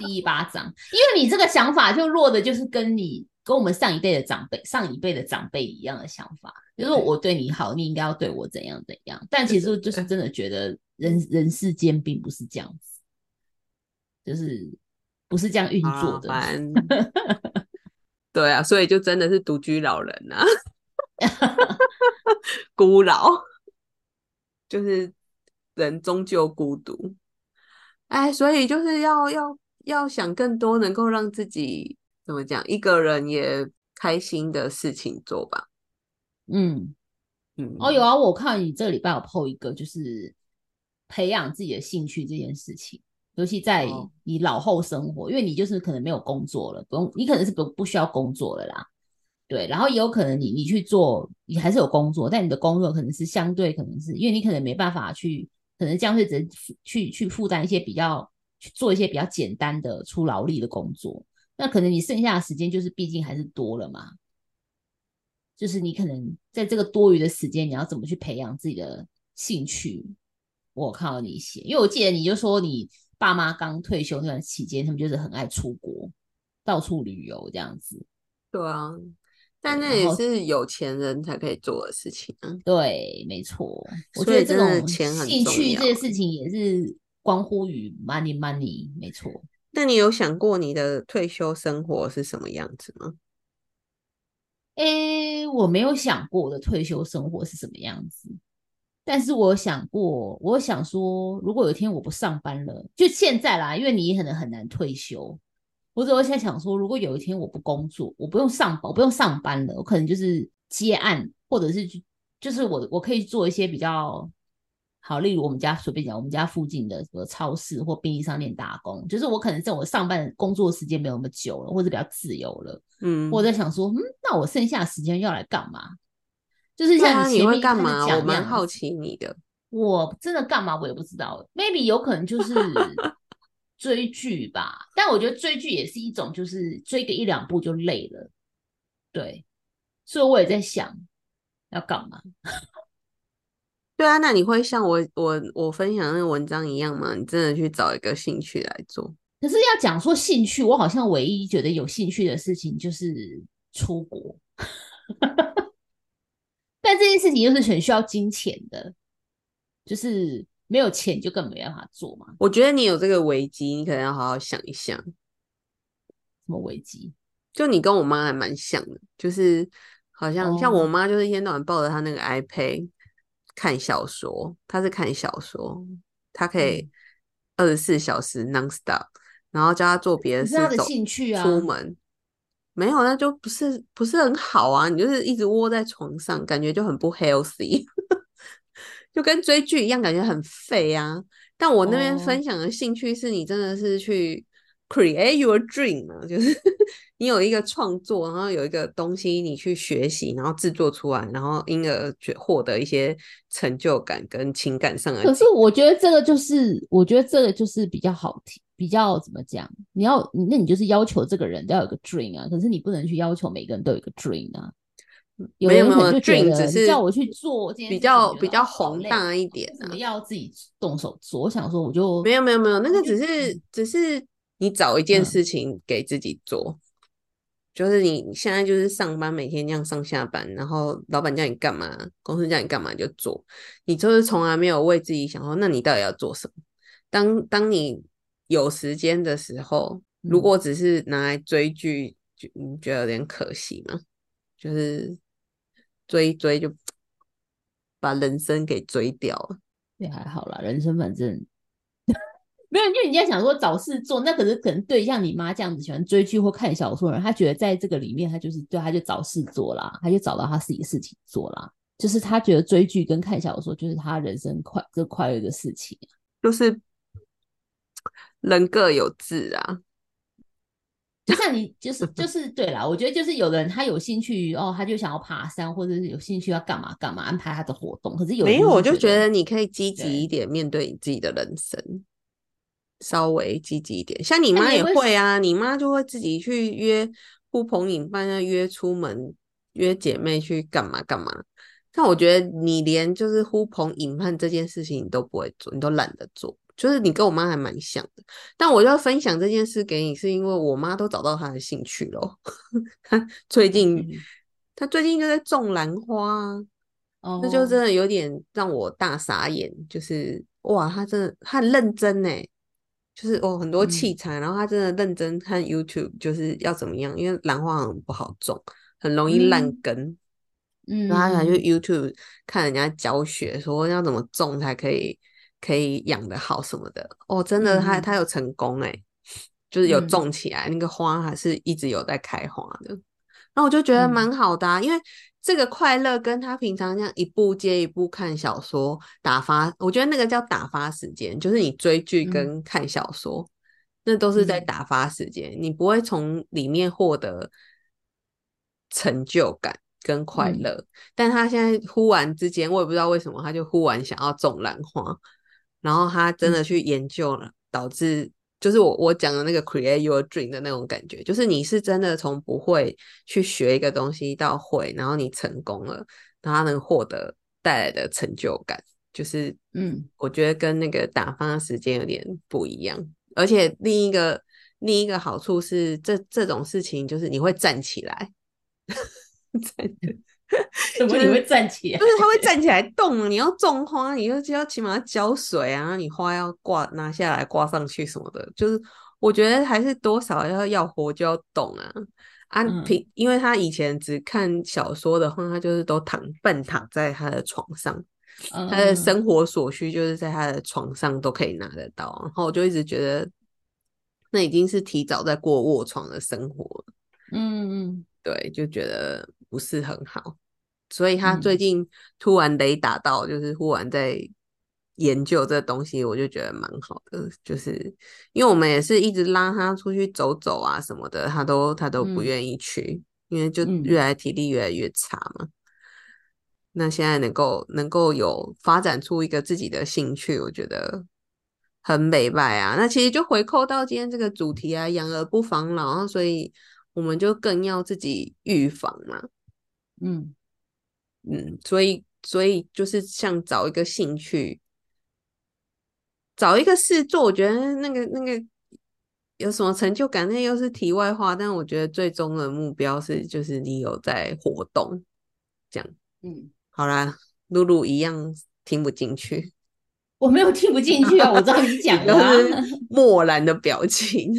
打第一巴掌，因为你这个想法就落的就是跟你跟我们上一辈的长辈、上一辈的长辈一样的想法，就是我对你好，你应该要对我怎样怎样。但其实就是真的觉得人人世间并不是这样子，就是不是这样运作的。对啊，所以就真的是独居老人啊，孤老，就是人终究孤独。哎，所以就是要要要想更多能够让自己怎么讲，一个人也开心的事情做吧。嗯嗯，哦有啊，我看你这个礼拜有 PO 一个，就是培养自己的兴趣这件事情，尤其在你老后生活，因为你就是可能没有工作了，不用，你可能是不不需要工作了啦。对，然后也有可能你你去做，你还是有工作，但你的工作可能是相对可能是因为你可能没办法去。可能将会只去去负担一些比较去做一些比较简单的出劳力的工作，那可能你剩下的时间就是毕竟还是多了嘛，就是你可能在这个多余的时间，你要怎么去培养自己的兴趣？我看到你写，因为我记得你就说你爸妈刚退休那段期间，他们就是很爱出国，到处旅游这样子。对啊。但那也是有钱人才可以做的事情啊。对，没错。我觉得这种兴趣这些事情也是关乎于 money money，没错。那你有想过你的退休生活是什么样子吗？诶，我没有想过我的退休生活是什么样子。但是我想过，我想说，如果有一天我不上班了，就现在啦，因为你可能很难退休。或者我现在想说，如果有一天我不工作，我不用上班，我不用上班了，我可能就是接案，或者是就是我我可以做一些比较好，例如我们家随便讲，我们家附近的什么超市或便利商店打工，就是我可能在我上班工作时间没有那么久了，或者比较自由了，嗯，我在想说，嗯，那我剩下时间要来干嘛？就是像你会干嘛？我蛮好奇你的，我真的干嘛我也不知道，maybe 有可能就是。追剧吧，但我觉得追剧也是一种，就是追个一两部就累了，对，所以我也在想要干嘛。对啊，那你会像我我我分享那个文章一样吗？你真的去找一个兴趣来做？可是要讲说兴趣，我好像唯一觉得有兴趣的事情就是出国，但这件事情又是很需要金钱的，就是。没有钱就更没办法做嘛。我觉得你有这个危机，你可能要好好想一想。什么危机？就你跟我妈还蛮像的，就是好像像我妈，就是一天到晚抱着她那个 iPad 看小说。他是看小说，他可以二十四小时 nonstop，然后叫他做别的事，走兴趣啊，出门没有，那就不是不是很好啊。你就是一直窝在床上，感觉就很不 healthy。就跟追剧一样，感觉很废啊！但我那边分享的兴趣是你真的是去 create your dream 呢，就是 你有一个创作，然后有一个东西你去学习，然后制作出来，然后因而觉获得一些成就感跟情感上的。可是我觉得这个就是，我觉得这个就是比较好听，比较怎么讲？你要那你就是要求这个人都要有个 dream 啊，可是你不能去要求每个人都有一个 dream 啊。没有没有，dream 只是叫我去做，比较比较宏大一点。怎么要自己动手做？我想说，我就没有没有没有，那个只是只是你找一件事情给自己做，就是你现在就是上班，每天这样上下班，然后老板叫你干嘛，公司叫你干嘛就做，你就是从来没有为自己想说，那你到底要做什么？当当你有时间的时候，如果只是拿来追剧，就你觉得有点可惜吗？就是。追一追就把人生给追掉了，也还好啦。人生反正没有，因为你在想说找事做，那可是可能对像你妈这样子喜欢追剧或看小说的人，他觉得在这个里面，他就是对他就找事做啦，他就找到他自己的事情做啦。就是他觉得追剧跟看小说就是他人生快最快乐的事情，就是人各有志啊。就像你就是就是对啦，我觉得就是有的人他有兴趣哦，他就想要爬山，或者是有兴趣要干嘛干嘛安排他的活动。可是有没有，我就觉觉得你可以积对极一点面对你自己的人生，稍微积极一点。像你妈也会会啊，你妈就会自己去约呼朋引伴，啊，约出门，约姐妹去干嘛干嘛。但我觉得你连就是呼朋引伴这件事情你都不会做，你都懒得做，就是你跟我妈还蛮像的。但我要分享这件事给你，是因为我妈都找到她的兴趣咯。她最近嗯，她最近就在种兰花啊。哦，那就真的有点让我大傻眼，就是哇，她真的她很认真呢，就是哦很多器嗯。材，然后他真的认真看 YouTube，就是要怎么样，因为兰花很不好种，很容易烂嗯。根，嗯，然后他想去 YouTube 看人家教学，说要怎么种才可以可以养得好什么的，哦，真的他他有成功哎，就是有嗯。种起来，那个花还是一直有在开花的。然后我就觉得嗯。蛮好的、啊，因为这个快乐跟他平常这样一部接一部看小说打发，我觉得那个叫打发时间，就是你追剧嗯。跟看小说，那都是在嗯。打发时间，你不会从里面获得成就感跟快嗯。乐。但他现在忽然之间，我也不知道为什么，他就忽然想要种兰花，然后他真的嗯去研究了，导致就是我我讲的那个 create your dream 的那种感觉，就是你是真的从不会去学一个东西到会，然后你成功了，然后他能获得带来的成就感，就是嗯我觉得跟那个打发时间有点不一样。而且另一个另一个好处是，这这种事情就是你会站起来，站 怎么你会站起来不？是它会站起来动。你要种花，你就就要起码要浇水啊，你花要挂拿下来挂上去什么的。就是我觉得还是多少要要活就要动啊啊嗯平，因为他以前只看小说的话，他就是都躺半躺在他的床上，他的嗯生活所需就是在他的床上都可以拿得到。然后我就一直觉得，那已经是提早在过卧床的生活了。嗯嗯对，就觉得不是很好，所以他最嗯近突然雷打到，就是忽然在研究这东西，我就觉得蛮好的。就是因为我们也是一直拉他出去走走啊什么的，他都他都不嗯愿意去，因为就嗯越来体力越来越差嘛。那现在能够能够有发展出一个自己的兴趣，我觉得很美拜啊。那其实就回扣到今天这个主题啊，养儿不防老啊，所以我们就更要自己预防嘛。嗯嗯，所以所以就是像找一个兴趣，找一个事做，我觉得那个那个有什么成就感，那又是题外话。但我觉得最终的目标是，就是你有在活动，这样。嗯，好啦，露露一样听不进去，我没有听不进去啊，我知道你讲的都啊，是漠然的表情。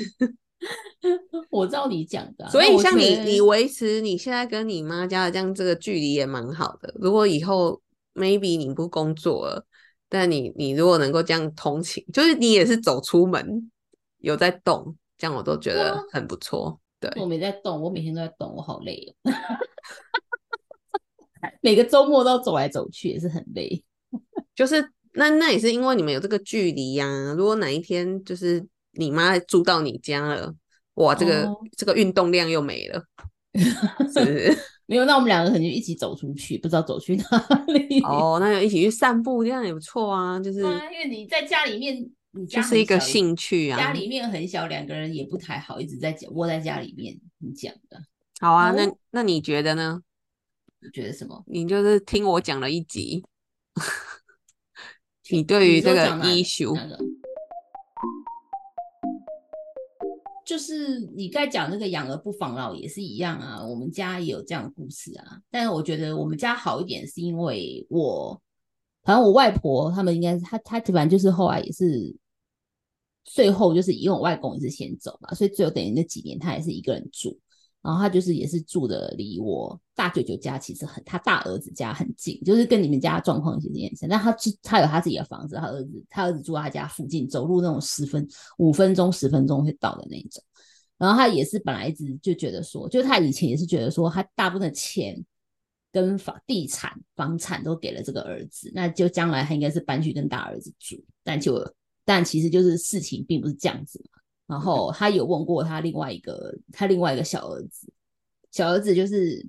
我知道你讲的啊。所以像你，得你维持你现在跟你妈家的这样这个距离也蛮好的。如果以后 maybe 你不工作了，但你你如果能够这样通勤，就是你也是走出门有在动，这样我都觉得很不错。对，我没在动，我每天都在动，我好累哦。每个周末都走来走去，也是很累。就是那那也是因为你们有这个距离呀、如果哪一天就是你妈住到你家了，哇，这个、哦这个运动量又没了，是不是？没有，那我们两个可能就一起走出去，不知道走去哪里。哦，那就一起去散步，这样也不错啊。就是啊，因为你在家里面，你家就是一个兴趣啊。家里面很小，两个人也不太好，一直在讲窝在家里面。你讲的，好啊，那哦那你觉得呢？你觉得什么？你就是听我讲了一集，你你对于这个说讲哪 issue，哪个就是你在讲那个养儿不防老也是一样啊，我们家也有这样的故事啊。但是我觉得我们家好一点，是因为我，反正我外婆他们应该是她她反正就是后来也是，最后就是因为我外公也是先走嘛，所以最后等于那几年他也是一个人住。然后他就是也是住的离我大舅舅家其实很，他大儿子家很近，就是跟你们家状况其实也很像。但他是他有他自己的房子，他儿子他儿子住他家附近，走路那种十分五分钟十分钟会到的那种。然后他也是本来一直就觉得说，就他以前也是觉得说，他大部分的钱跟房地产房产都给了这个儿子，那就将来他应该是搬去跟大儿子住，但就但其实就是事情并不是这样子嘛。然后他有问过他另外一个他另外一个小儿子，小儿子就是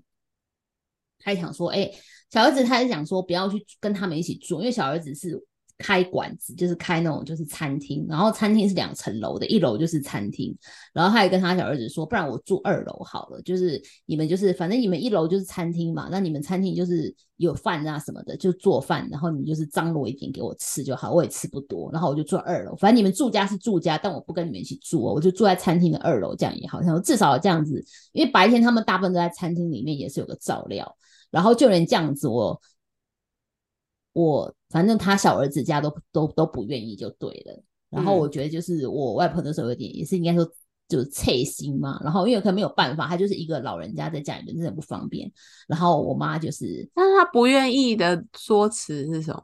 他想说，哎，小儿子他是想说不要去跟他们一起住，因为小儿子是。开馆子就是开那种就是餐厅，然后餐厅是两层楼的，一楼就是餐厅。然后他也跟他小儿子说，不然我住二楼好了，就是你们就是反正你们一楼就是餐厅嘛，那你们餐厅就是有饭啊什么的，就做饭，然后你就是张罗一点给我吃就好，我也吃不多，然后我就住二楼。反正你们住家是住家，但我不跟你们一起住哦，我就住在餐厅的二楼，这样也好，像至少这样子，因为白天他们大部分都在餐厅里面，也是有个照料。然后就连这样子，我。我反正他小儿子家都都都不愿意就对了，然后我觉得就是我外婆那时候有点也是应该说就是脆心嘛，然后因为可能没有办法，他就是一个老人家在家里面真的不方便，然后我妈就是，但是他不愿意的说辞是什么？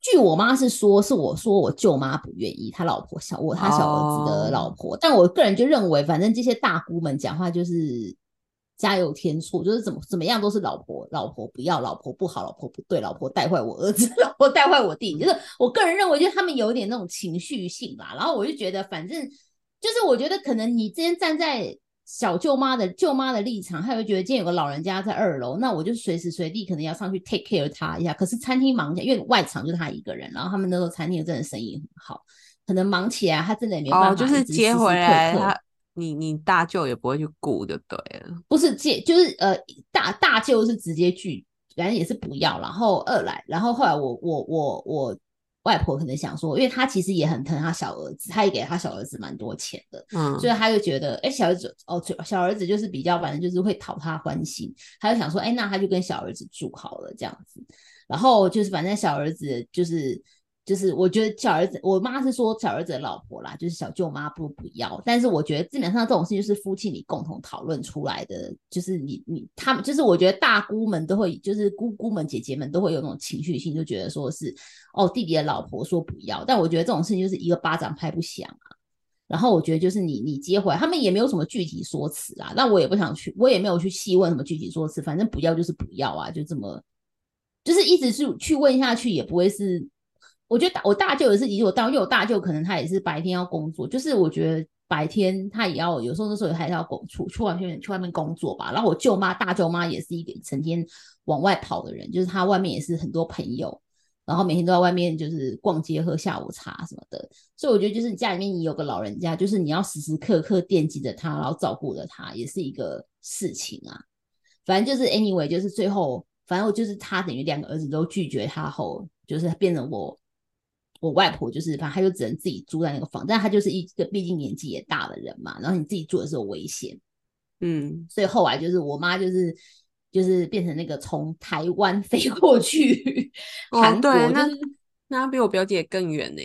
据我妈是说，是我说我舅妈不愿意，他老婆小我他小儿子的老婆，但我个人就认为，反正这些大姑们讲话就是。家有天错，就是怎么怎么样都是老婆，老婆不要，老婆不好，老婆不对，老婆带坏我儿子，老婆带坏我弟，就是我个人认为，就是他们有点那种情绪性吧。然后我就觉得，反正就是我觉得可能你今天站在小舅妈的舅妈的立场，她会觉得今天有个老人家在二楼，那我就随时随地可能要上去 take care 他一下。可是餐厅忙起来，因为外场就他一个人，然后他们那时候餐厅真的生意很好，可能忙起来他真的也没办法，就是接回来他。你你大舅也不会去顾就对了，不是借就是呃大大舅是直接拒，反正也是不要。然后二来，然后后来我我我我外婆可能想说，因为她其实也很疼她小儿子，她也给她小儿子蛮多钱的，嗯，所以她就觉得，哎，小儿子哦，小儿子就是比较反正就是会讨她欢心，她就想说，哎，那她就跟小儿子住好了这样子。然后就是反正小儿子就是。就是我觉得小儿子，我妈是说小儿子的老婆啦，就是小舅妈不不要。但是我觉得基本上这种事就是夫妻你共同讨论出来的，就是你你他们就是我觉得大姑们都会，就是姑姑们姐姐们都会有那种情绪性，就觉得说是哦弟弟的老婆说不要。但我觉得这种事情就是一个巴掌拍不响啊。然后我觉得就是你你接回来，他们也没有什么具体说辞啊。那我也不想去，我也没有去细问什么具体说辞，反正不要就是不要啊，就这么就是一直是去问下去也不会是。我觉得我大舅也是，以我大，因为我大舅可能他也是白天要工作，就是我觉得白天他也要有时候那时候还是要工出去外面去外面工作吧。然后我舅妈大舅妈也是一个成天往外跑的人，就是他外面也是很多朋友，然后每天都在外面就是逛街喝下午茶什么的。所以我觉得就是家里面你有个老人家，就是你要时时刻刻惦记着他，然后照顾着他，也是一个事情啊。反正就是 anyway，就是最后反正我就是他等于两个儿子都拒绝他后，就是变成我。我外婆就是，反正她就只能自己住在那个房，但她就是一个毕竟年纪也大的人嘛，然后你自己住的时候危险，嗯，所以后来就是我妈就是就是变成那个从台湾飞过去 韩国，那那比我表姐更远呢。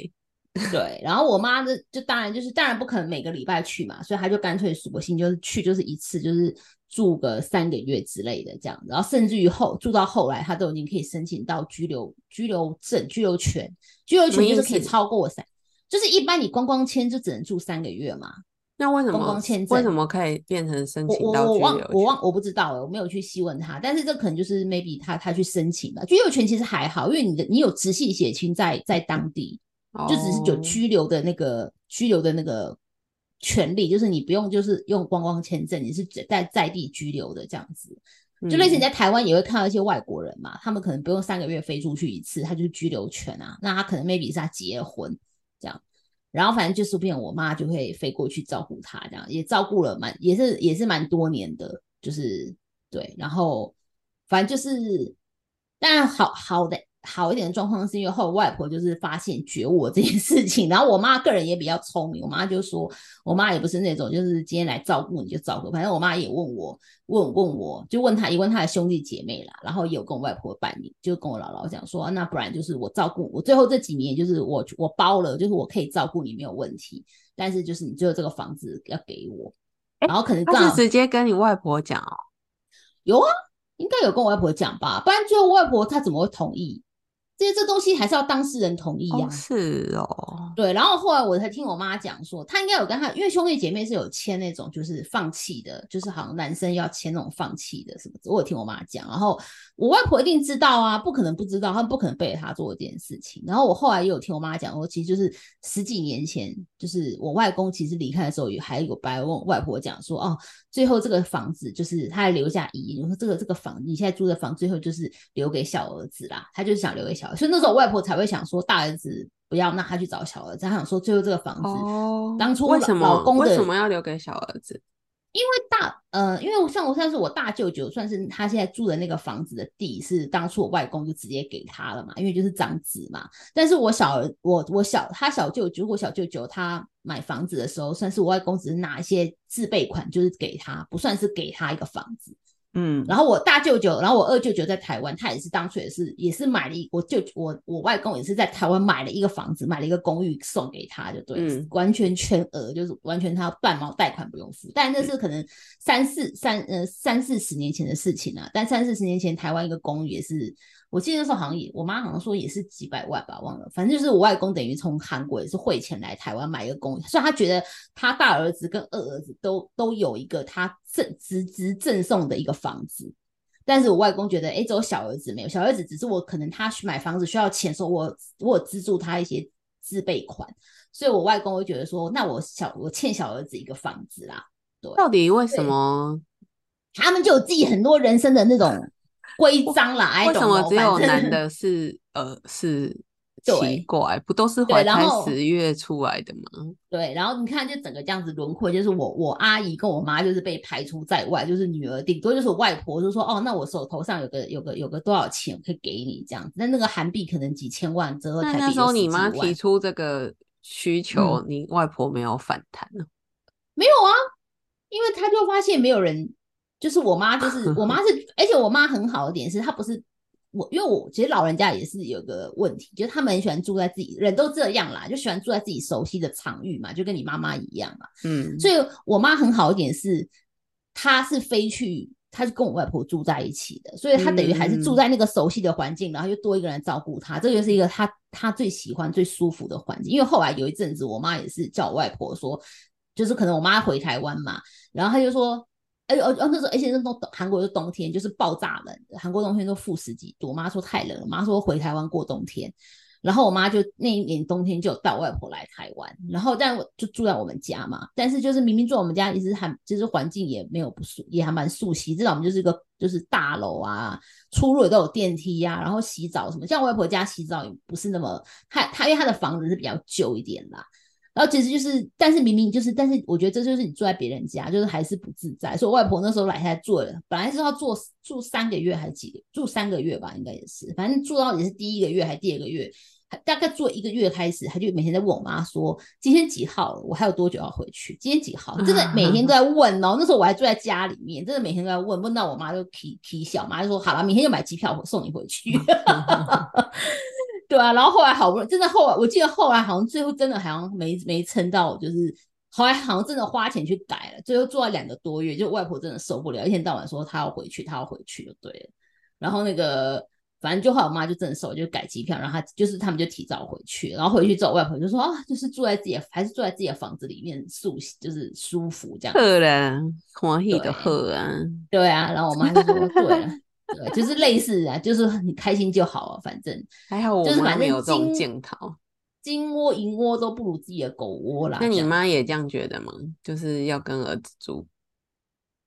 对，然后我妈的就当然就是当然不可能每个礼拜去嘛，所以她就干脆索性就是去就是一次就是住个三个月之类的这样，然后甚至于后住到后来，她都已经可以申请到居留居留证居留权，居留权就是可以超过三，就是一般你观光签就只能住三个月嘛。那为什么观光签证为什么可以变成申请到居留我我忘我不知道了，我没有去细问他，但是这可能就是 maybe 他他去申请吧。居留权其实还好，因为你的你有直系血亲在在当地。就只是有拘留的那个拘留的那个权利，就是你不用就是用观光签证，你是在在地拘留的这样子，就类似你在台湾也会看到一些外国人嘛，他们可能不用三个月飞出去一次，他就是居留权啊，那他可能 maybe 是他结婚这样，然后反正就是变我妈就会飞过去照顾他，这样也照顾了蛮也是也是蛮多年的，就是对，然后反正就是当然好好的。好一点的状况是因为后外婆就是发现觉悟这件事情，然后我妈个人也比较聪明，我妈就说，我妈也不是那种就是今天来照顾你就照顾，反正我妈也问我问问我就问他也问他的兄弟姐妹啦，然后也有跟我外婆办理，就跟我姥姥讲说，那不然就是我照顾我最后这几年就是我我包了，就是我可以照顾你没有问题，但是就是你最后这个房子要给我，然后可能他是直接跟你外婆讲哦，有啊，应该有跟我外婆讲吧，不然最后外婆她怎么会同意？这些这东西还是要当事人同意呀、哦是哦，对，然后后来我才听我妈讲说，她应该有跟她，因为兄弟姐妹是有签那种就是放弃的，就是好像男生要签那种放弃的什么，我有听我妈讲。然后我外婆一定知道啊，不可能不知道，他们不可能背着她做这件事情。然后我后来也有听我妈讲，我其实就是十几年前，就是我外公其实离开的时候，也还有白问外婆讲说，哦，最后这个房子就是他还留下遗言，说这个这个房你现在租的房，最后就是留给小儿子啦，他就是想留给小所以那时候我外婆才会想说大儿子。不要，那他去找小儿子。他想说，最后这个房子，哦，当初为什么老公为什么要留给小儿子？因为大呃，因为像我算是我大舅舅，算是他现在住的那个房子的地是当初我外公就直接给他了嘛，因为就是长子嘛。但是我小儿我我小他小舅舅，我小舅舅他买房子的时候，算是我外公只是拿一些自备款，就是给他，不算是给他一个房子。嗯，然后我大舅舅，然后我二舅舅在台湾，他也是当初也是也是买了一，我舅我我外公也是在台湾买了一个房子，买了一个公寓送给他，就对，嗯。完全全额，就是完全他半毛贷款不用付，但那是可能三四三呃三四十年前的事情啊，但三四十年前台湾一个公寓也是，我记得那时候好像也我妈好像说也是几百万吧，忘了，反正就是我外公等于从韩国也是汇钱来台湾买一个公寓，所以他觉得他大儿子跟二儿子都都有一个他赠直直赠送的一个房子。但是我外公觉得，哎，只有小儿子没有，小儿子只是我可能他去买房子需要钱的时候，我我有资助他一些自备款，所以我外公会觉得说，那我小我欠小儿子一个房子啦，对到底为什对么？他们就有自己很多人生的那种规章啦，哎，为什么只有男的是呃是 奇怪？不都是怀胎十月出来的吗？对，然后你看，就整个这样子轮廓，就是我我阿姨跟我妈就是被排除在外，就是女儿顶多就是我外婆就说哦，那我手头上有个有个有个多少钱我可以给你这样子，那那个韩币可能几千万折合台币那那时候你妈提出这个需求，嗯你外婆没有反弹呢？没有啊，因为他就发现没有人，就是我妈，就是我妈 是，而且我妈很好的点是，她不是我，因为我其实老人家也是有个问题，就是他们很喜欢住在自己，人都这样啦，就喜欢住在自己熟悉的场域嘛，就跟你妈妈一样嘛。嗯，所以我妈很好一点是，她是飞去，她是跟我外婆住在一起的，所以她等于还是住在那个熟悉的环境，然后又多一个人照顾她，这就是一个她她最喜欢、最舒服的环境。因为后来有一阵子，我妈也是叫我外婆说，就是可能我妈回台湾嘛，然后她就说。哎哦，那时候而且那冬韩国是冬天，就是爆炸冷，韩国冬天都负十几度。我妈说太冷了，我妈说回台湾过冬天，然后我妈就那一年冬天就带外婆来台湾，然后但我就住在我们家嘛，但是就是明明住我们家，其实还就是环境也没有不熟，也还蛮熟悉。至少我们就是一个就是大楼啊，出入也都有电梯呀、然后洗澡什么，像我外婆家洗澡也不是那么，她她因为她的房子是比较旧一点啦。然后其实就是，但是明明就是，但是我觉得这就是你住在别人家，就是还是不自在。所以我外婆那时候来台住了，本来是要住住三个月还是几个，住三个月吧，应该也是，反正住到也是第一个月还是第二个月，大概住一个月开始，她就每天在问我妈说今天几号了，我还有多久要回去？今天几号？真的每天都在问哦。那时候我还住在家里面，真的每天都在问，问到我妈就啼啼笑，妈就说好了，明天就买机票送你回去。对啊，然后后来好不容易，真的后来我记得后来好像最后真的好像没没撑到，就是后来好像真的花钱去改了，最后做了两个多月，就外婆真的受不了，一天到晚说她要回去，她要回去就对了。然后那个反正就后来我妈就真的受，就改机票，然后她就是他们就提早回去，然后回去之后外婆就说啊，就是住在自己的还是住在自己的房子里面舒就是舒服这样。好啦，欢喜就对好啊。对啊，然后我妈就说对了。对，就是类似啊，就是你开心就好啊，反正还好我就是反正妈没有这种金检讨。金窝银窝都不如自己的狗窝啦。那你妈也这样觉得吗？就是要跟儿子住，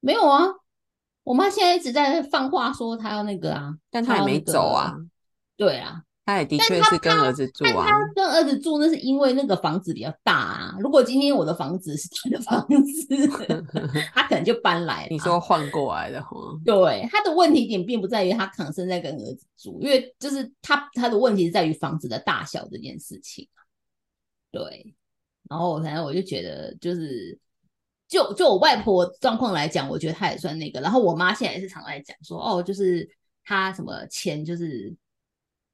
没有啊？我妈现在一直在放话说她要那个啊，但她也没走啊。对啊，她也的确是跟她儿子住啊。但她跟儿子住，那是因为那个房子比较大啊。如果今天我的房子是他的房子，他可能就搬来了。你说换过来的话，对，他的问题点并不在于他可能是在跟儿子住，因为就是他他的问题是在于房子的大小这件事情。对，然后反正我就觉得就是。就就我外婆状况来讲，我觉得她也算那个。然后我妈现在也是常来讲说，哦，就是她什么钱就是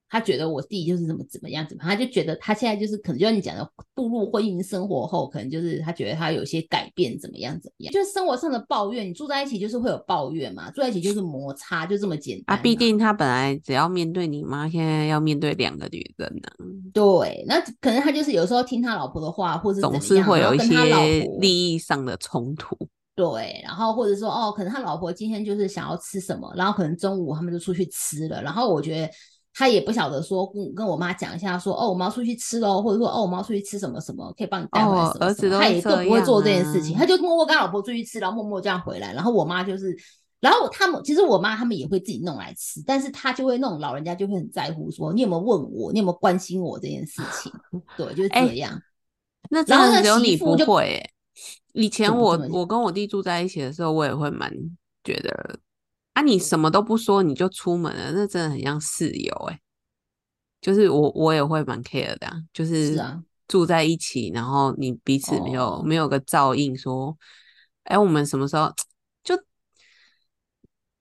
他觉得我弟就是怎么怎么样怎么样，他就觉得他现在就是可能就像你讲的，步入婚姻生活后，可能就是他觉得他有些改变怎么样怎么样，就是生活上的抱怨，你住在一起就是会有抱怨嘛，住在一起就是摩擦，就这么简单啊。毕竟他本来只要面对你妈，现在要面对两个女人呢。对，那可能他就是有时候听他老婆的话，或者总是会有一些利益上的冲突。对，然后或者说哦，可能他老婆今天就是想要吃什么，然后可能中午他们就出去吃了，然后我觉得他也不晓得说跟跟我妈讲一下，说哦，我们要出去吃喽，或者说哦，我们要出去吃什么什么，可以帮你带回来什么，儿子他也都不会做这件事情，他就默默跟他老婆出去吃，然后默默这样回来，然后我妈就是，然后他们其实我妈他们也会自己弄来吃，但是他就会那种老人家就会很在乎说你有没有问我，你有没有关心我这件事情，对，就是这样。那然后只有你不会。以前我我跟我弟住在一起的时候，我也会蛮觉得啊，你什么都不说你就出门了，那真的很像室友哎。就是我我也会蛮 care 的，就是住在一起，然后你彼此没有没有个照应，说哎，我们什么时候就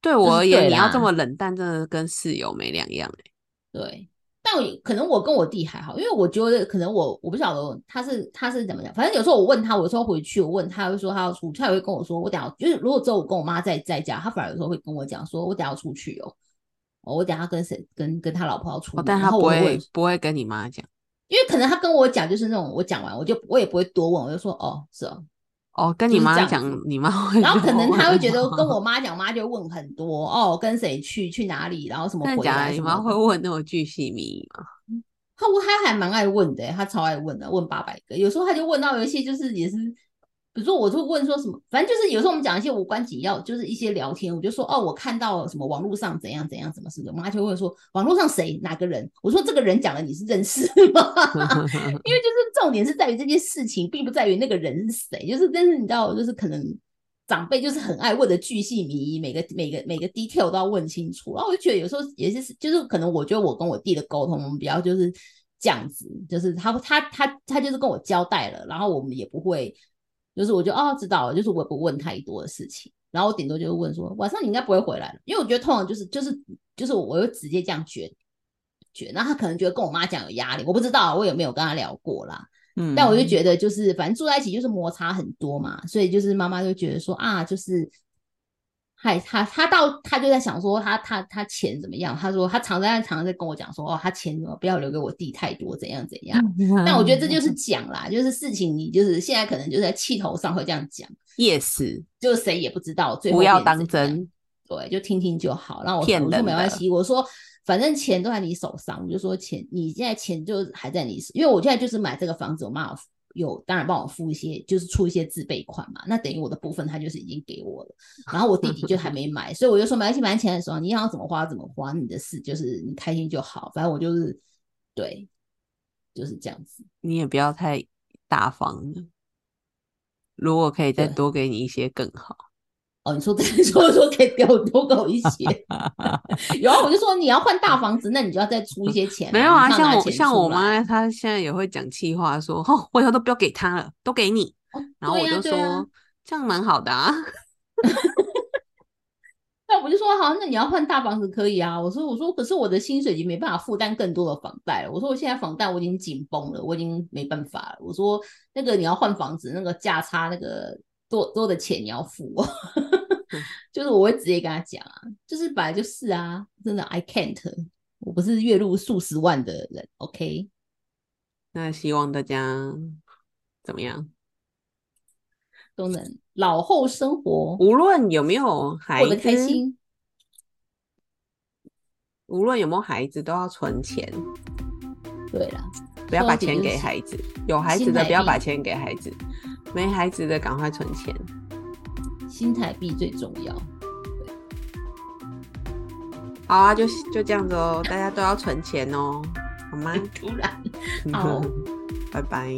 对我而言，你要这么冷淡，真的跟室友没两样哎。对。但可能我跟我弟还好，因为我觉得可能我我不晓得他是他是怎么讲，反正有时候我问他，我有时候回去我问他，会说他要出，他也会跟我说，我等下就是如果只有我跟我妈在在家，他反而有时候会跟我讲说，我等下要出去哦，我等下跟谁跟跟他老婆要出，但他不会不会跟你妈讲，因为可能他跟我讲就是那种我讲完我就我也不会多问，我就说哦是哦。哦，跟你妈讲，你妈会，然后可能他会觉得跟我妈讲，妈就问很多哦，跟谁去，去哪里，然后什么回来，你妈会问那么巨细靡吗？他他还蛮爱问的，他超爱问的，问八百个，有时候他就问到有一些就是也是。比如说，我就问说什么，反正就是有时候我们讲一些无关紧要，就是一些聊天，我就说哦，我看到什么网络上怎样怎样，怎么是的，我妈就会说网络上谁哪个人，我说这个人讲了你是认识吗？因为就是重点是在于这件事情，并不在于那个人是谁，就是但是你知道，就是可能长辈就是很爱问的巨细靡遗，每个每个每个 detail 都要问清楚，然后我就觉得有时候也是就是可能我觉得我跟我弟的沟通，我们比较就是这样子，就是他他他他就是跟我交代了，然后我们也不会。就是我就哦知道了，就是我不问太多的事情，然后我顶多就是问说晚上你应该不会回来了，因为我觉得通常就是就是就是我会直接这样觉觉，然后他可能觉得跟我妈讲有压力，我不知道我有没有跟他聊过啦，嗯，但我就觉得就是反正住在一起就是摩擦很多嘛，所以就是妈妈就觉得说啊就是。嗨，他他到他就在想说他他他钱怎么样？他说他常在常常在跟我讲说哦，他钱怎么不要留给我弟太多，怎样怎样。但我觉得这就是讲啦，就是事情你就是现在可能就在气头上会这样讲。Yes，就是谁也不知道，最后不要当真，对，就听听就好。然后我我说没关系，我说反正钱都在你手上，我就说钱你现在钱就还在你，因为我现在就是买这个房子，我妈。有当然帮我付一些，就是出一些自备款嘛。那等于我的部分他就是已经给我了，然后我弟弟就还没买，所以我就说买起买钱的时候，你想要怎么花怎么花，你的事就是你开心就好。反正我就是对，就是这样子。你也不要太大方了，如果可以再多给你一些更好。哦，你说你 说说可以给我多给一些，有啊，我就说你要换大房子，那你就要再出一些钱。没有啊，像我像我妈，她现在也会讲气话，说哦，我以后都不要给她了，都给你。然后我就说这样蛮好的啊。那我就说好，那你要换大房子可以啊。我说我说，可是我的薪水已经没办法负担更多的房贷了。我说我现在房贷我已经紧绷了，我已经没办法了。我说那个你要换房子，那个价差那个。多多的钱你要付 就是我会直接跟他讲啊，就是本来就是啊，真的 I can't，我不是月入数十万的人，OK？那希望大家怎么样都能老后生活，无论有没有孩子，开心，无论有没有孩子都要存钱。对了，不要把钱给孩子，有孩子的不要把钱给孩子。没孩子的赶快存钱，新台币最重要。好啊，就就这样子哦，大家都要存钱哦，好吗？突然，好，拜拜。